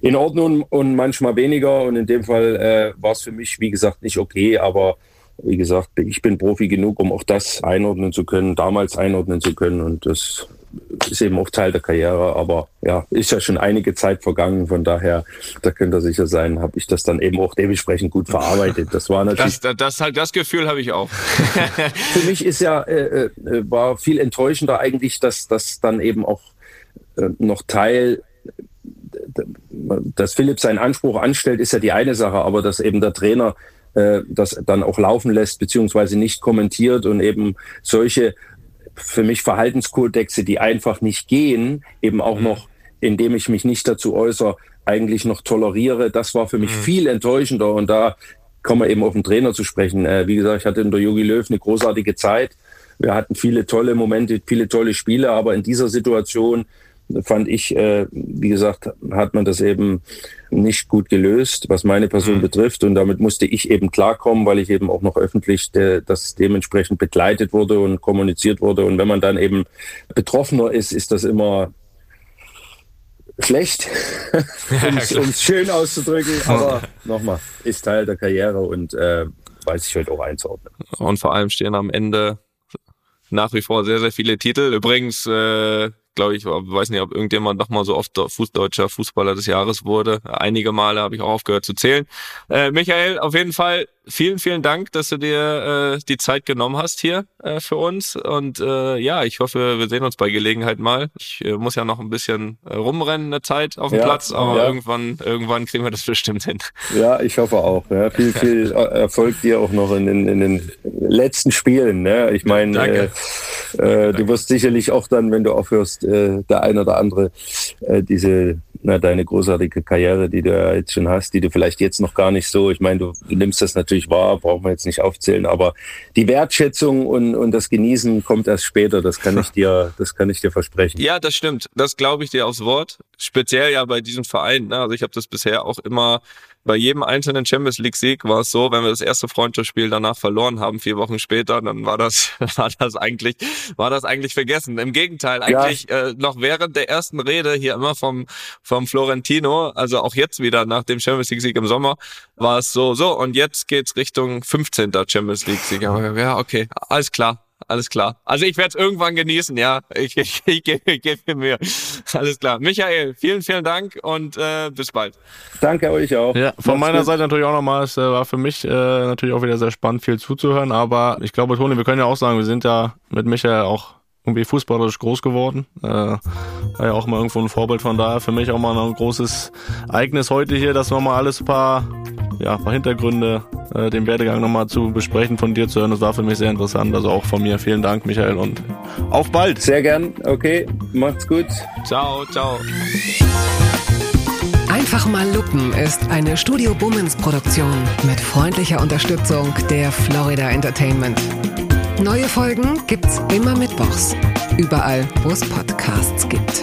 Speaker 4: in Ordnung und manchmal weniger. Und in dem Fall äh, war es für mich, wie gesagt, nicht okay, aber wie gesagt, ich bin Profi genug, um auch das einordnen zu können, damals einordnen zu können. Und das ist eben auch Teil der Karriere, aber ja, ist ja schon einige Zeit vergangen, von daher, da könnt ihr sicher sein, habe ich das dann eben auch dementsprechend gut verarbeitet. Das war natürlich.
Speaker 3: Das, das, das, das Gefühl habe ich auch.
Speaker 4: für mich ist ja, äh, äh, war viel enttäuschender eigentlich, dass das dann eben auch äh, noch Teil dass Philipp seinen Anspruch anstellt, ist ja die eine Sache, aber dass eben der Trainer äh, das dann auch laufen lässt, beziehungsweise nicht kommentiert und eben solche für mich Verhaltenskodexe, die einfach nicht gehen, eben auch mhm. noch, indem ich mich nicht dazu äußere, eigentlich noch toleriere. Das war für mich mhm. viel enttäuschender und da kommen wir eben auf den Trainer zu sprechen. Äh, wie gesagt, ich hatte in der Yogi Löw eine großartige Zeit. Wir hatten viele tolle Momente, viele tolle Spiele, aber in dieser Situation fand ich, äh, wie gesagt, hat man das eben nicht gut gelöst, was meine Person mhm. betrifft. Und damit musste ich eben klarkommen, weil ich eben auch noch öffentlich de, das dementsprechend begleitet wurde und kommuniziert wurde. Und wenn man dann eben Betroffener ist, ist das immer schlecht, um es schön auszudrücken. Aber nochmal, ist Teil der Karriere und äh, weiß ich heute auch einzuordnen.
Speaker 3: Und vor allem stehen am Ende nach wie vor sehr, sehr viele Titel. Übrigens, äh, glaube ich, weiß nicht, ob irgendjemand noch mal so oft Fußdeutscher Fußballer des Jahres wurde. Einige Male habe ich auch aufgehört zu zählen. Äh, Michael, auf jeden Fall vielen, vielen Dank, dass du dir äh, die Zeit genommen hast hier äh, für uns. Und äh, ja, ich hoffe, wir sehen uns bei Gelegenheit mal. Ich äh, muss ja noch ein bisschen äh, rumrennen, eine Zeit auf dem ja, Platz, aber ja. irgendwann, irgendwann kriegen wir das bestimmt hin.
Speaker 4: Ja, ich hoffe auch. Ja. Viel, viel Erfolg dir auch noch in den, in den letzten Spielen. Ne? Ich meine, äh, äh, du wirst sicherlich auch dann, wenn du aufhörst, äh, der ein oder andere äh, diese na, deine großartige Karriere, die du ja jetzt schon hast, die du vielleicht jetzt noch gar nicht so, ich meine, du, du nimmst das natürlich wahr, brauchen wir jetzt nicht aufzählen, aber die Wertschätzung und, und das Genießen kommt erst später, das kann ich dir, das kann ich dir versprechen.
Speaker 3: Ja, das stimmt, das glaube ich dir aufs Wort, speziell ja bei diesem Verein, ne? also ich habe das bisher auch immer bei jedem einzelnen Champions League Sieg war es so, wenn wir das erste Freundschaftsspiel danach verloren haben, vier Wochen später, dann war das, war das eigentlich, war das eigentlich vergessen. Im Gegenteil, eigentlich ja. äh, noch während der ersten Rede hier immer vom, vom Florentino, also auch jetzt wieder nach dem Champions League Sieg im Sommer, war es so, so, und jetzt geht's Richtung 15. Champions League Sieg. Ja, okay, alles klar alles klar. Also ich werde es irgendwann genießen, ja. Ich, ich, ich, ich gebe mir Alles klar. Michael, vielen, vielen Dank und äh, bis bald.
Speaker 4: Danke euch auch.
Speaker 5: Ja, von Macht's meiner gut. Seite natürlich auch nochmal, es äh, war für mich äh, natürlich auch wieder sehr spannend, viel zuzuhören, aber ich glaube, Toni, wir können ja auch sagen, wir sind ja mit Michael auch irgendwie fußballerisch groß geworden. Äh, war ja auch mal irgendwo ein Vorbild, von daher für mich auch mal ein großes Ereignis heute hier, dass wir mal alles ein paar, ja, paar Hintergründe, äh, den Werdegang nochmal zu besprechen, von dir zu hören. Das war für mich sehr interessant. Also auch von mir vielen Dank, Michael, und auf bald.
Speaker 4: Sehr gern. Okay, macht's gut.
Speaker 3: Ciao, ciao.
Speaker 6: Einfach mal Lupen ist eine Studio Bummens Produktion mit freundlicher Unterstützung der Florida Entertainment. Neue Folgen gibt's immer mittwochs. Überall, wo es Podcasts gibt.